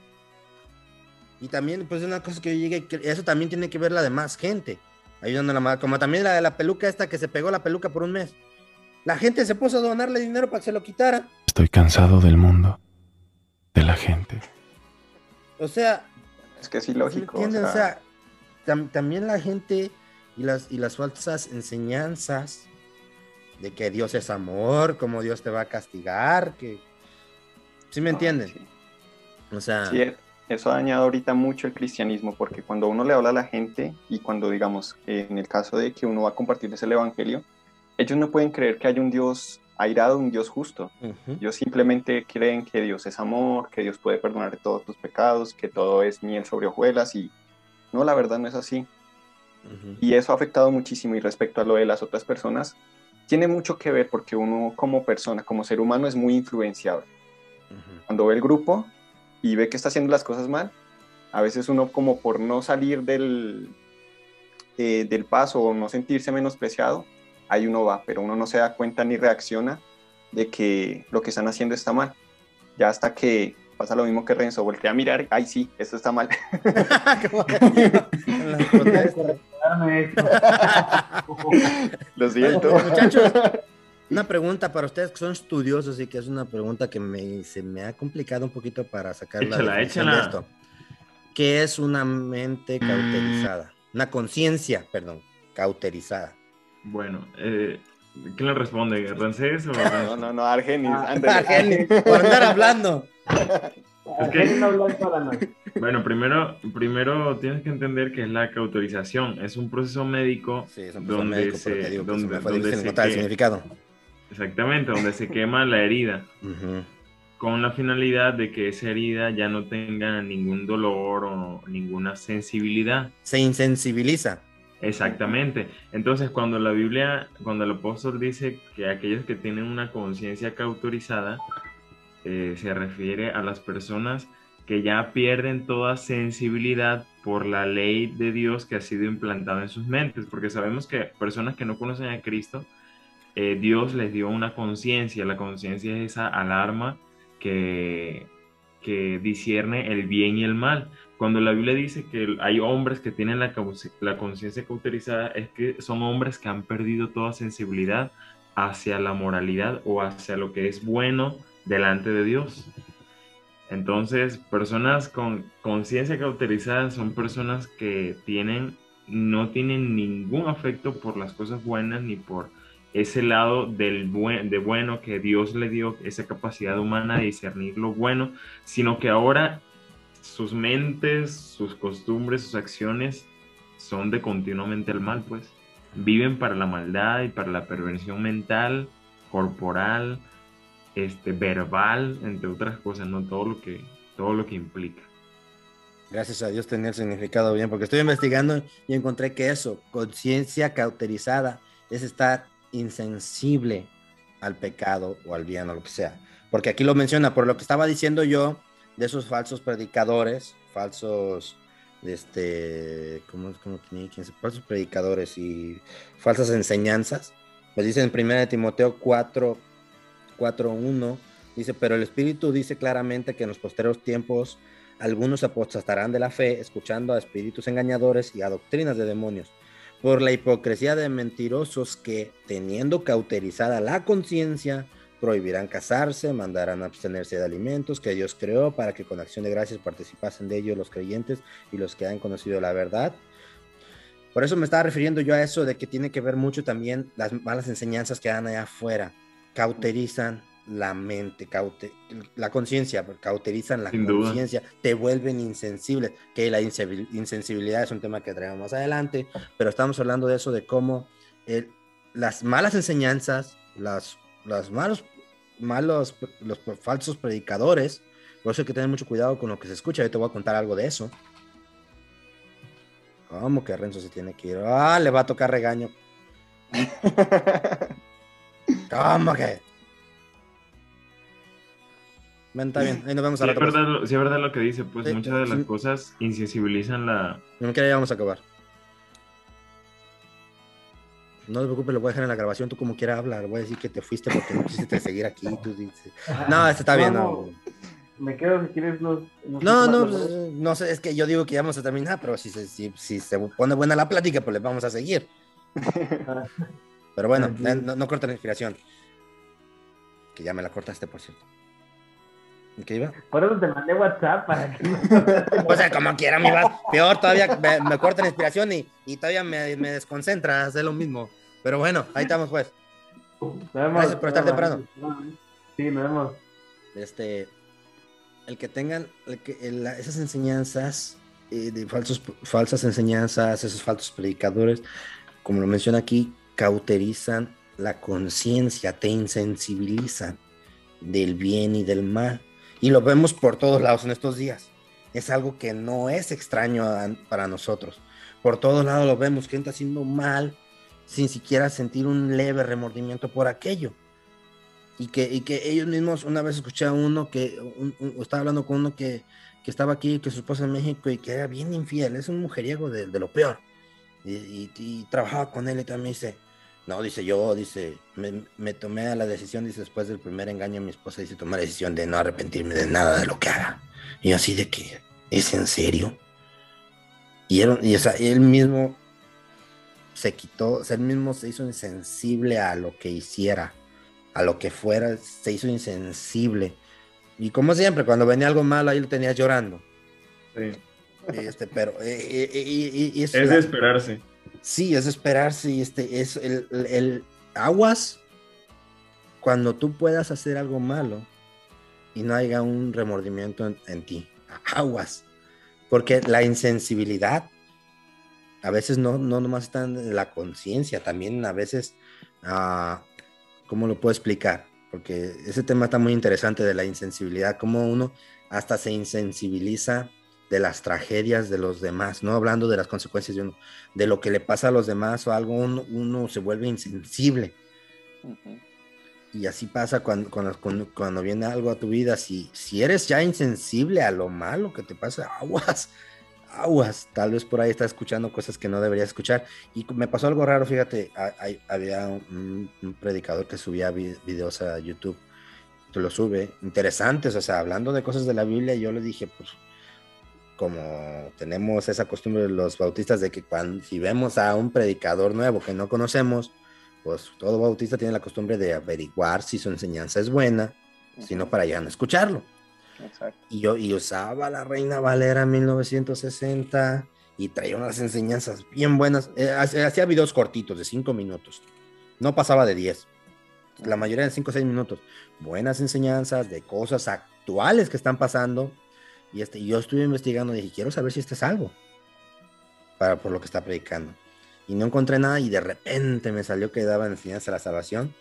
Y también, pues, una cosa que yo llegué, eso también tiene que ver la de más gente ayudando a la madre, como también la de la peluca esta que se pegó la peluca por un mes. La gente se puso a donarle dinero para que se lo quitara. Estoy cansado del mundo, de la gente. O sea, es que es ilógico. O sea, también la gente y las, y las falsas enseñanzas de que Dios es amor, como Dios te va a castigar, que... ¿Sí me entienden? O sea... Sí, eso ha dañado ahorita mucho el cristianismo, porque cuando uno le habla a la gente y cuando, digamos, en el caso de que uno va a compartirles el evangelio, ellos no pueden creer que hay un Dios airado, un Dios justo. Ellos simplemente creen que Dios es amor, que Dios puede perdonar todos tus pecados, que todo es miel sobre hojuelas y no, la verdad no es así. Y eso ha afectado muchísimo y respecto a lo de las otras personas, tiene mucho que ver porque uno como persona, como ser humano es muy influenciable. Cuando ve el grupo, y ve que está haciendo las cosas mal, a veces uno como por no salir del, eh, del paso o no sentirse menospreciado, ahí uno va, pero uno no se da cuenta ni reacciona de que lo que están haciendo está mal. Ya hasta que pasa lo mismo que Renzo, voltea a mirar, ay sí, esto está mal. lo siento. Muchachos, una pregunta para ustedes que son estudiosos y que es una pregunta que me, se me ha complicado un poquito para sacar la de esto. ¿Qué es una mente cauterizada? Una conciencia, perdón, cauterizada. Bueno, eh, ¿quién le responde? ¿Rancés o No, no, no, Argenis. Ah, Argenis, por andar hablando. Es que, bueno, primero, primero tienes que entender que es la cauterización. Es un proceso médico sí, es un proceso donde médico, se, digo, donde, donde se, el significado. Exactamente, donde se quema la herida. Con la finalidad de que esa herida ya no tenga ningún dolor o ninguna sensibilidad. Se insensibiliza. Exactamente. Entonces, cuando la Biblia, cuando el apóstol dice que aquellos que tienen una conciencia cautorizada, eh, se refiere a las personas que ya pierden toda sensibilidad por la ley de Dios que ha sido implantada en sus mentes, porque sabemos que personas que no conocen a Cristo, eh, Dios les dio una conciencia. La conciencia es esa alarma que, que discierne el bien y el mal. Cuando la Biblia dice que hay hombres que tienen la, la conciencia cauterizada, es que son hombres que han perdido toda sensibilidad hacia la moralidad o hacia lo que es bueno delante de Dios. Entonces, personas con conciencia cauterizada son personas que tienen, no tienen ningún afecto por las cosas buenas ni por ese lado del buen, de bueno que Dios le dio, esa capacidad humana de discernir lo bueno, sino que ahora sus mentes, sus costumbres, sus acciones son de continuamente el mal, pues. Viven para la maldad y para la perversión mental, corporal, este, verbal, entre otras cosas, no todo lo que, todo lo que implica. Gracias a Dios tenía el significado bien, porque estoy investigando y encontré que eso, conciencia cauterizada, es estar insensible al pecado o al bien o lo que sea. Porque aquí lo menciona, por lo que estaba diciendo yo, de esos falsos predicadores, falsos, este, ¿cómo, cómo tenía Falsos predicadores y falsas enseñanzas. Pues dice en 1 Timoteo 4, 4, 1, dice, pero el Espíritu dice claramente que en los posteros tiempos algunos apostatarán de la fe, escuchando a espíritus engañadores y a doctrinas de demonios, por la hipocresía de mentirosos que, teniendo cauterizada la conciencia, prohibirán casarse, mandarán abstenerse de alimentos que Dios creó para que con acción de gracias participasen de ellos los creyentes y los que han conocido la verdad. Por eso me estaba refiriendo yo a eso de que tiene que ver mucho también las malas enseñanzas que dan allá afuera. Cauterizan la mente, la conciencia, cauterizan la conciencia, te vuelven insensible, que la insensibilidad es un tema que traemos más adelante, pero estamos hablando de eso, de cómo las malas enseñanzas, las, los malos, malos, los falsos predicadores, por eso hay que tener mucho cuidado con lo que se escucha, yo te voy a contar algo de eso. ¿Cómo que Renzo se tiene que ir? Ah, le va a tocar regaño. ¿Cómo que? Está bien, ahí nos vemos a sí, la es verdad, sí, es verdad lo que dice, pues muchas de las cosas insensibilizan la... No que ya vamos a acabar. No te preocupes, lo voy a dejar en la grabación, tú como quieras hablar, voy a decir que te fuiste porque no quisiste seguir aquí, tú dices... No, este está bien, no. Me quedo si quieres los... no, no, pues, no sé, es que yo digo que ya vamos a terminar, pero si, si, si se pone buena la plática, pues le vamos a seguir. pero bueno, no, no corta la inspiración. Que ya me la cortaste, por cierto. ¿Qué iba? Por eso te mandé WhatsApp para que. o sea, como quiera, mi va. Peor, todavía me, me corta la inspiración y, y todavía me, me desconcentra hacer lo mismo. Pero bueno, ahí estamos, pues. Vemos, Gracias por estar temprano. Sí, nos vemos. Este, el que tengan el que, el, esas enseñanzas eh, de falsos, falsas enseñanzas, esos falsos predicadores, como lo menciona aquí, cauterizan la conciencia, te insensibilizan del bien y del mal. Y lo vemos por todos lados en estos días. Es algo que no es extraño para nosotros. Por todos lados lo vemos, gente haciendo mal sin siquiera sentir un leve remordimiento por aquello. Y que, y que ellos mismos, una vez escuché a uno que, estaba hablando con uno que, que, estaba aquí, que su esposa en México y que era bien infiel, es un mujeriego de, lo peor. Y, y, trabajaba con él y también dice, no, dice yo, dice, me, me, tomé la decisión, dice, después del primer engaño, mi esposa dice, tomé la decisión de no arrepentirme de nada de lo que haga. Y así de que, ¿es en serio? Y él, y, o sea, él mismo se quitó, o sea, él mismo se hizo insensible a lo que hiciera, a lo que fuera, se hizo insensible. Y como siempre, cuando venía algo malo, ahí lo tenías llorando. Sí. Este, pero, eh, eh, y, y, es, es de esperarse. Sí, es esperarse y este es el, el, aguas cuando tú puedas hacer algo malo y no haya un remordimiento en, en ti. Aguas. Porque la insensibilidad a veces no, no nomás está en la conciencia, también a veces, uh, ¿cómo lo puedo explicar? Porque ese tema está muy interesante de la insensibilidad, cómo uno hasta se insensibiliza de las tragedias de los demás, no hablando de las consecuencias de uno, de lo que le pasa a los demás o algo, uno, uno se vuelve insensible. Uh -huh. Y así pasa cuando, cuando, cuando, cuando, viene algo a tu vida, si, si eres ya insensible a lo malo que te pasa, aguas, aguas, tal vez por ahí estás escuchando cosas que no deberías escuchar. Y me pasó algo raro, fíjate, hay, había un, un predicador que subía videos a YouTube, que lo sube, interesantes, o sea, hablando de cosas de la Biblia, yo le dije, pues, como tenemos esa costumbre los bautistas de que cuando si vemos a un predicador nuevo que no conocemos, pues todo bautista tiene la costumbre de averiguar si su enseñanza es buena, uh -huh. sino para ya no escucharlo. Exacto. Y yo y usaba la Reina Valera 1960 y traía unas enseñanzas bien buenas. Eh, hacía videos cortitos de 5 minutos, no pasaba de 10. La mayoría de 5 o 6 minutos. Buenas enseñanzas de cosas actuales que están pasando y este, yo estuve investigando y dije, quiero saber si este es algo para, por lo que está predicando. Y no encontré nada y de repente me salió que daba enseñanza a la salvación.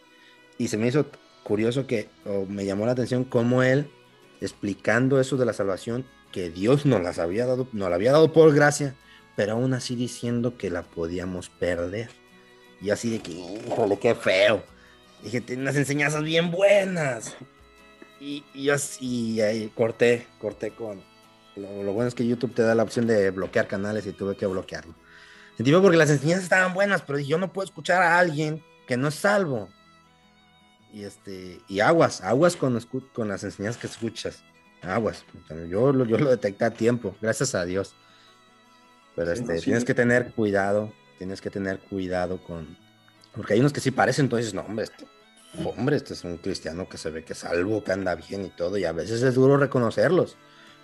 Y se me hizo curioso que, o me llamó la atención cómo él, explicando eso de la salvación, que Dios nos las había dado, nos la había dado por gracia, pero aún así diciendo que la podíamos perder. Y así de que, híjole, qué feo. Dije, tiene unas enseñanzas bien buenas. Y, y así, ahí corté, corté con. Lo, lo, bueno es que YouTube te da la opción de bloquear canales y tuve que bloquearlo. Entiendo porque las enseñanzas estaban buenas, pero yo no puedo escuchar a alguien que no es salvo. Y este, y aguas, aguas con, con las enseñanzas que escuchas. Aguas. Yo, yo lo detecté a tiempo, gracias a Dios. Pero este, sí, tienes que tener cuidado, tienes que tener cuidado con... Porque hay unos que sí parecen, entonces, no, hombre, este, hombre, este es un cristiano que se ve que es salvo, que anda bien y todo, y a veces es duro reconocerlos.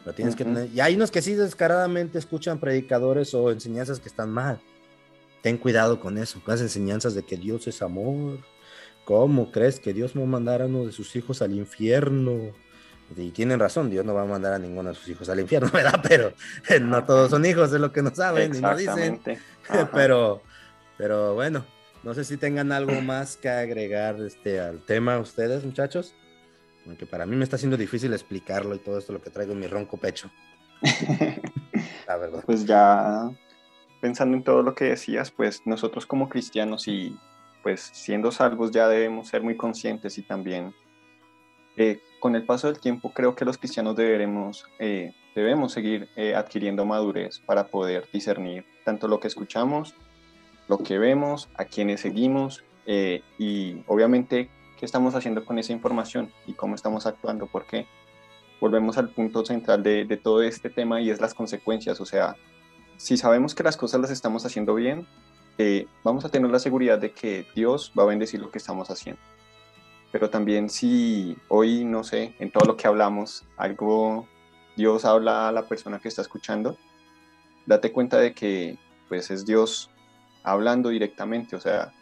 Pero tienes uh -huh. que tener... Y hay unos que sí descaradamente escuchan predicadores o enseñanzas que están mal. Ten cuidado con eso, con las enseñanzas de que Dios es amor. ¿Cómo crees que Dios no mandara a uno de sus hijos al infierno? Y tienen razón, Dios no va a mandar a ninguno de sus hijos al infierno, ¿verdad? Pero no todos son hijos, es lo que no saben y no dicen. Pero, pero bueno, no sé si tengan algo más que agregar este, al tema ustedes, muchachos. Aunque para mí me está siendo difícil explicarlo y todo esto lo que traigo en mi ronco pecho. La verdad. Pues ya pensando en todo lo que decías, pues nosotros como cristianos y pues siendo salvos ya debemos ser muy conscientes y también eh, con el paso del tiempo creo que los cristianos deberemos, eh, debemos seguir eh, adquiriendo madurez para poder discernir tanto lo que escuchamos, lo que vemos, a quienes seguimos eh, y obviamente qué estamos haciendo con esa información y cómo estamos actuando, porque volvemos al punto central de, todo este tema y es las consecuencias, o sea, si sabemos que las cosas las estamos haciendo bien, eh, vamos a tener la seguridad de que Dios va a bendecir lo que estamos haciendo. Pero también si hoy, no sé, en todo lo que hablamos, algo Dios habla a la persona que está escuchando, date cuenta de que pues es Dios hablando directamente, o sea,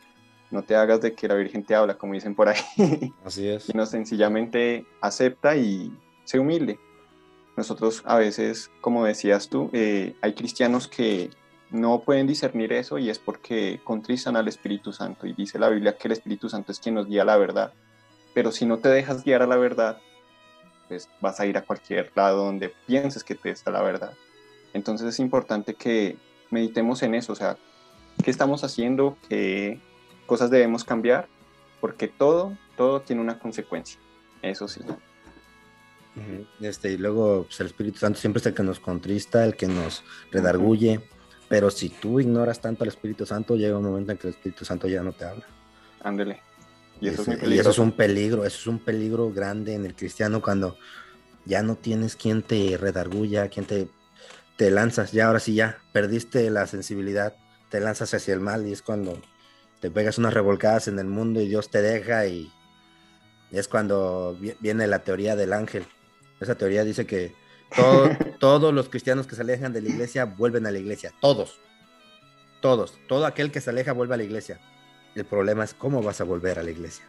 no te hagas de que la Virgen te habla, como dicen por ahí. Así es. Sino sencillamente acepta y sé humilde. Nosotros a veces, como decías tú, eh, hay cristianos que no pueden discernir eso y es porque contristan al Espíritu Santo y dice la Biblia que el Espíritu Santo es quien nos guía a la verdad. Pero si no te dejas guiar a la verdad, pues vas a ir a cualquier lado donde pienses que te está la verdad. Entonces es importante que meditemos en eso, o sea, qué estamos haciendo, qué cosas debemos cambiar, porque todo, todo tiene una consecuencia, eso sí. Este, y luego pues, el Espíritu Santo siempre es el que nos contrista, el que nos redarguye, uh -huh. pero si tú ignoras tanto al Espíritu Santo, llega un momento en que el Espíritu Santo ya no te habla. Ándele. Y eso, es y eso es un peligro, eso es un peligro grande en el cristiano cuando ya no tienes quien te redarguya, quien te, te lanzas, ya ahora sí ya, perdiste la sensibilidad, te lanzas hacia el mal y es cuando te pegas unas revolcadas en el mundo y Dios te deja y es cuando viene la teoría del ángel. Esa teoría dice que todo, todos los cristianos que se alejan de la iglesia vuelven a la iglesia, todos, todos, todo aquel que se aleja vuelve a la iglesia. El problema es cómo vas a volver a la iglesia.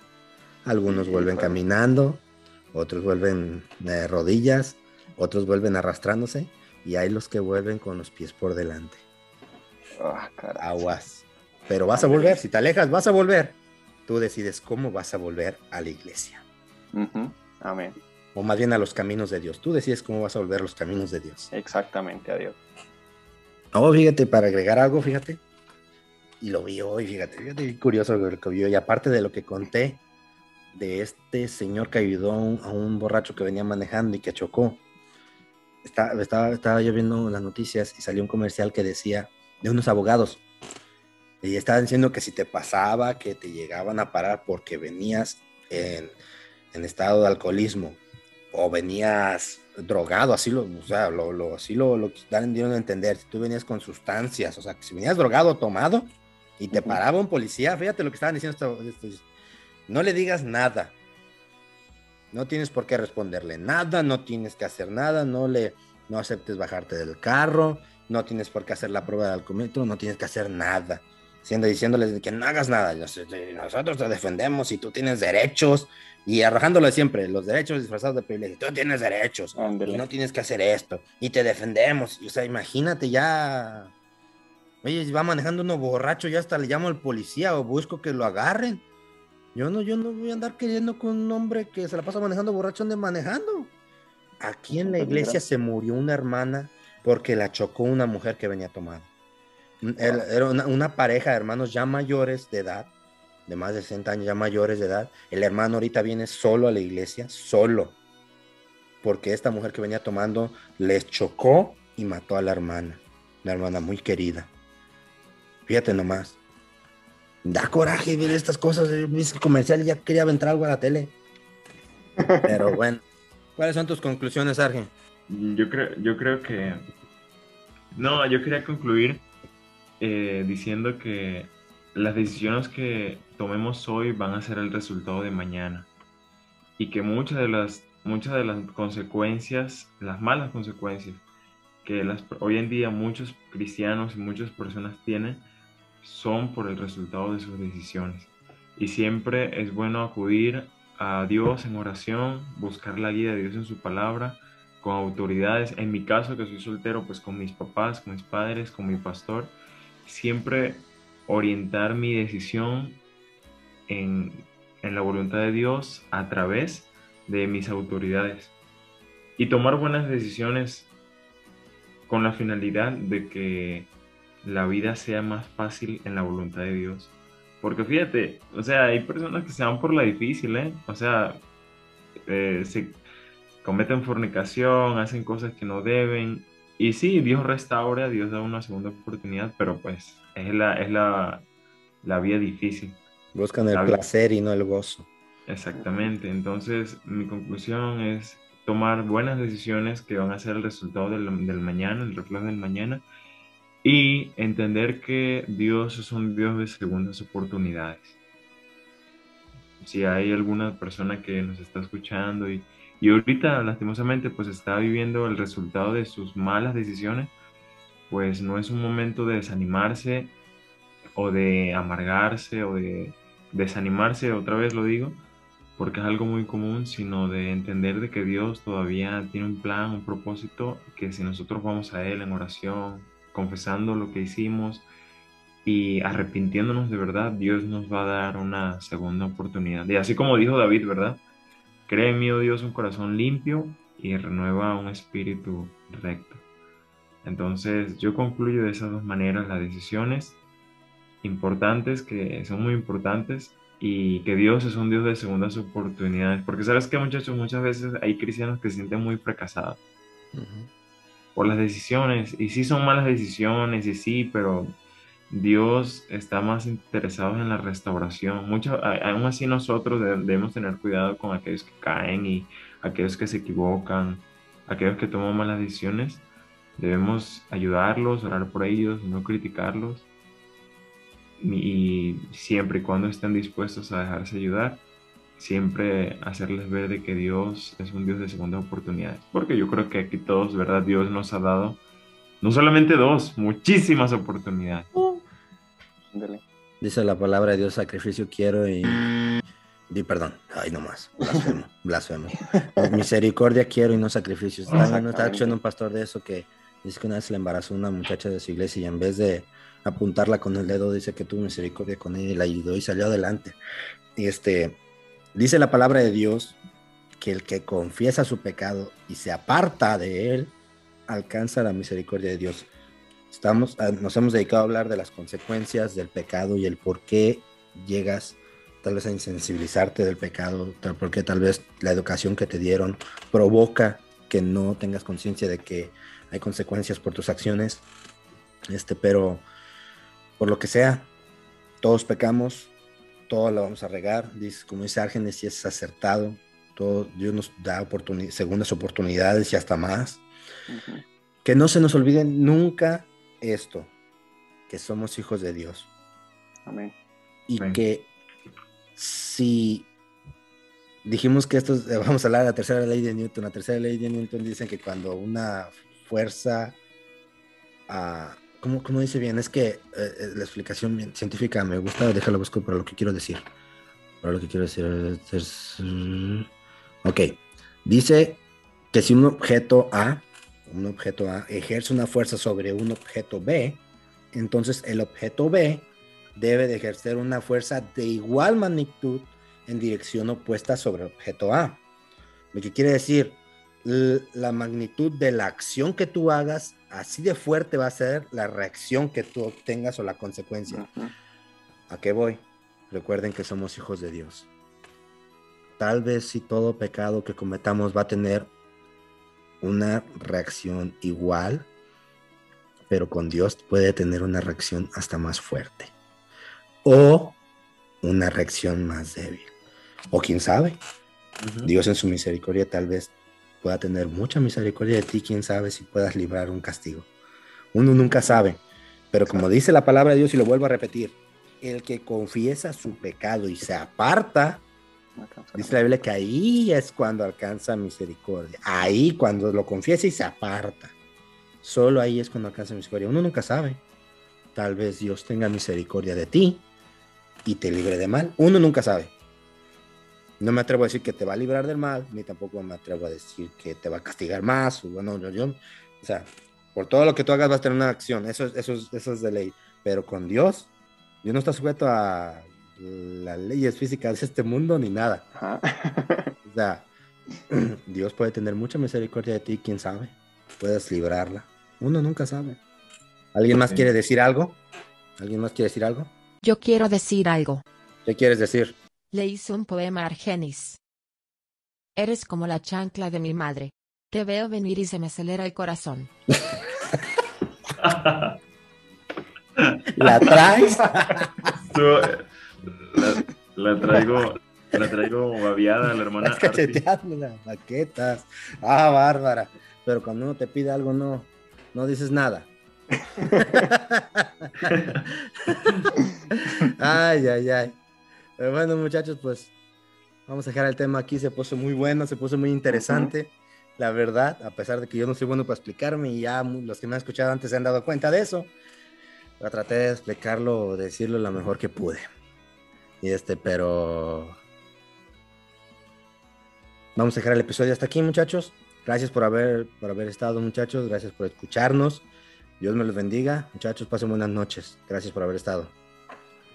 Algunos sí, vuelven claro. caminando, otros vuelven de rodillas, otros vuelven arrastrándose y hay los que vuelven con los pies por delante. Oh, Aguas. Pero vas a volver, si te alejas, vas a volver. Tú decides cómo vas a volver a la iglesia. Uh -huh. Amén. O más bien a los caminos de Dios. Tú decides cómo vas a volver a los caminos de Dios. Exactamente, a Dios. Oh, fíjate, para agregar algo, fíjate. Y lo vi hoy, fíjate, fíjate, curioso lo que vio. Y aparte de lo que conté de este señor que ayudó a un, a un borracho que venía manejando y que chocó. Estaba, estaba, estaba yo viendo las noticias y salió un comercial que decía de unos abogados. Y estaban diciendo que si te pasaba, que te llegaban a parar porque venías en, en estado de alcoholismo o venías drogado, así lo, o sea, lo, lo, así lo, lo dieron a entender. Si tú venías con sustancias, o sea, que si venías drogado o tomado y te paraba un policía, fíjate lo que estaban diciendo, esto, esto, no le digas nada. No tienes por qué responderle nada, no tienes que hacer nada, no le no aceptes bajarte del carro, no tienes por qué hacer la prueba de alcoholímetro, no tienes que hacer nada. Siendo diciéndoles que no hagas nada, nosotros te defendemos y tú tienes derechos y arrojándolo siempre, los derechos disfrazados de privilegio, tú tienes derechos Andale. y no tienes que hacer esto y te defendemos. Y, o sea, imagínate ya, oye, va manejando uno borracho, ya hasta le llamo al policía o busco que lo agarren. Yo no, yo no voy a andar queriendo con un hombre que se la pasa manejando borracho ande manejando. aquí en la iglesia se murió una hermana porque la chocó una mujer que venía tomada. Era era una, una pareja de hermanos ya mayores de edad, de más de 60 años, ya mayores de edad. El hermano ahorita viene solo a la iglesia, solo, porque esta mujer que venía tomando les chocó y mató a la hermana, una hermana muy querida. Fíjate nomás. Da coraje ver estas cosas. eh, Viste el comercial y ya quería aventar algo a la tele. Pero bueno. ¿Cuáles son tus conclusiones, Argen? Yo creo, yo creo que... No, yo quería concluir eh, diciendo que las decisiones que tomemos hoy van a ser el resultado de mañana. Y que muchas de las, muchas de las consecuencias, las malas consecuencias que las, hoy en día muchos cristianos y muchas personas tienen, son por el resultado de sus decisiones. Y siempre es bueno acudir a Dios en oración, buscar la guía de Dios en su palabra, con autoridades. En mi caso, que soy soltero, pues con mis papás, con mis padres, con mi pastor. Siempre orientar mi decisión en, en la voluntad de Dios a través de mis autoridades. Y tomar buenas decisiones con la finalidad de que la vida sea más fácil en la voluntad de Dios. Porque fíjate, o sea, hay personas que se van por la difícil, ¿eh? O sea, eh, se cometen fornicación, hacen cosas que no deben. Y sí, Dios restaura, Dios da una segunda oportunidad, pero pues es la, es la, la vía difícil. Buscan el La placer y no el gozo. Exactamente. Entonces, mi conclusión es tomar buenas decisiones que van a ser el resultado del, del mañana, el reflejo del mañana, y entender que Dios es un Dios de segundas oportunidades. Si hay alguna persona que nos está escuchando y, y ahorita lastimosamente pues está viviendo el resultado de sus malas decisiones, pues no es un momento de desanimarse o de amargarse o de desanimarse, otra vez lo digo, porque es algo muy común, sino de entender de que Dios todavía tiene un plan, un propósito, que si nosotros vamos a Él en oración, confesando lo que hicimos y arrepintiéndonos de verdad, Dios nos va a dar una segunda oportunidad. Y así como dijo David, ¿verdad? Cree en mí, oh Dios, un corazón limpio y renueva un espíritu recto. Entonces yo concluyo de esas dos maneras las decisiones importantes, que son muy importantes, y que Dios es un Dios de segundas oportunidades. Porque sabes que muchachos, muchas veces hay cristianos que se sienten muy fracasados por las decisiones, y sí son malas decisiones, y sí, pero Dios está más interesado en la restauración. Mucho, aún así nosotros de- debemos tener cuidado con aquellos que caen y aquellos que se equivocan, aquellos que toman malas decisiones. Debemos ayudarlos, orar por ellos, no criticarlos. Y siempre y cuando estén dispuestos a dejarse ayudar, siempre hacerles ver de que Dios es un Dios de segundas oportunidades. Porque yo creo que aquí todos, ¿verdad? Dios nos ha dado no solamente dos, muchísimas oportunidades. Dice la palabra de Dios, sacrificio quiero y... Di perdón, ay no más, blasfemo, blasfemo. Misericordia quiero y no sacrificios. Estaba Exactamente. escuchando un pastor de eso que dice que una vez le embarazó una muchacha de su iglesia y en vez de apuntarla con el dedo dice que tuvo misericordia con ella y la ayudó y salió adelante. Y este, dice la palabra de Dios que el que confiesa su pecado y se aparta de él, alcanza la misericordia de Dios. Estamos, ah, nos hemos dedicado a hablar de las consecuencias del pecado y el por qué llegas tal vez a insensibilizarte del pecado, porque tal vez la educación que te dieron provoca que no tengas conciencia de que hay consecuencias por tus acciones. Este, pero por lo que sea, todos pecamos, todo lo vamos a regar. Dice, como dice Árgenes, si es acertado, todo, Dios nos da oportuni- segundas oportunidades y hasta más. Ujú. Que no se nos olvide nunca esto, que somos hijos de Dios Amén. y Amén. que si dijimos que esto es- vamos a hablar de la tercera ley de Newton, la tercera ley de Newton dicen que cuando una fuerza, ah, ¿cómo, cómo dice bien? Es que eh, eh, la explicación científica me gusta, déjalo busco para lo que quiero decir. Para lo que quiero decir. es- Ok, dice que si un objeto A, un objeto A ejerce una fuerza sobre un objeto B, entonces el objeto B debe de ejercer una fuerza de igual magnitud en dirección opuesta sobre el objeto A. Lo que quiere decir la magnitud de la acción que tú hagas, así de fuerte va a ser la reacción que tú obtengas o la consecuencia. ¿A qué voy? Recuerden que somos hijos de Dios. Tal vez si todo pecado que cometamos va a tener una reacción igual, pero con Dios puede tener una reacción hasta más fuerte. O una reacción más débil. O quién sabe. Dios en su misericordia tal vez pueda tener mucha misericordia de ti, quién sabe si puedas librar un castigo. Uno nunca sabe, pero como dice la palabra de Dios y lo vuelvo a repetir, el que confiesa su pecado y se aparta, dice la Biblia que ahí es cuando alcanza misericordia, ahí cuando lo confiesa y se aparta, solo ahí es cuando alcanza misericordia. Uno nunca sabe, tal vez Dios tenga misericordia de ti y te libre de mal, uno nunca sabe. No me atrevo a decir que te va a librar del mal, ni tampoco me atrevo a decir que te va a castigar más. O, bueno, yo, o sea, por todo lo que tú hagas vas a tener una acción, eso, eso, eso es de ley. Pero con Dios, Dios no está sujeto a las leyes físicas de este mundo ni nada. o sea, Dios puede tener mucha misericordia de ti, quién sabe. Puedes librarla. Uno nunca sabe. ¿Alguien más quiere decir algo? ¿Alguien más quiere decir algo? Yo quiero decir algo. ¿Qué quieres decir? Le hice un poema a Argenis. Eres como la chancla de mi madre. Te veo venir y se me acelera el corazón. ¿La traes? La, traigo, la traigo babiada la hermana. cacheteando las maquetas. Ah, bárbara. Pero cuando uno te pide algo, no, no dices nada. ay, ay, ay. Pero bueno, muchachos, pues vamos a dejar el tema aquí. Se puso muy bueno, se puso muy interesante. La verdad, a pesar de que yo no soy bueno para explicarme y ya los que me han escuchado antes se han dado cuenta de eso, pero traté de explicarlo, decirlo lo mejor que pude. Y este, pero vamos a dejar el episodio hasta aquí, muchachos. Gracias por haber, por haber estado, muchachos. Gracias por escucharnos. Dios me los bendiga. Muchachos, pasen buenas noches. Gracias por haber estado.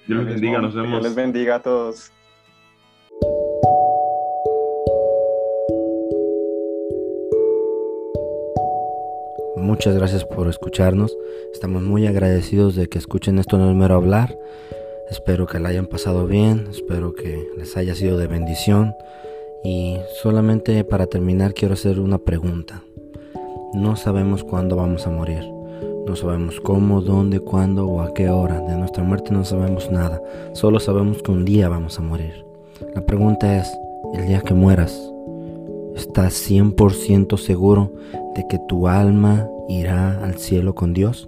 Dios les bendiga, nos vemos. Dios les bendiga a todos. Muchas gracias por escucharnos. Estamos muy agradecidos de que escuchen esto no es mero hablar. Espero que la hayan pasado bien, espero que les haya sido de bendición. Y solamente para terminar quiero hacer una pregunta. No sabemos cuándo vamos a morir. No sabemos cómo, dónde, cuándo o a qué hora. De nuestra muerte no sabemos nada. Solo sabemos que un día vamos a morir. La pregunta es, el día que mueras, ¿estás 100% seguro de que tu alma irá al cielo con Dios?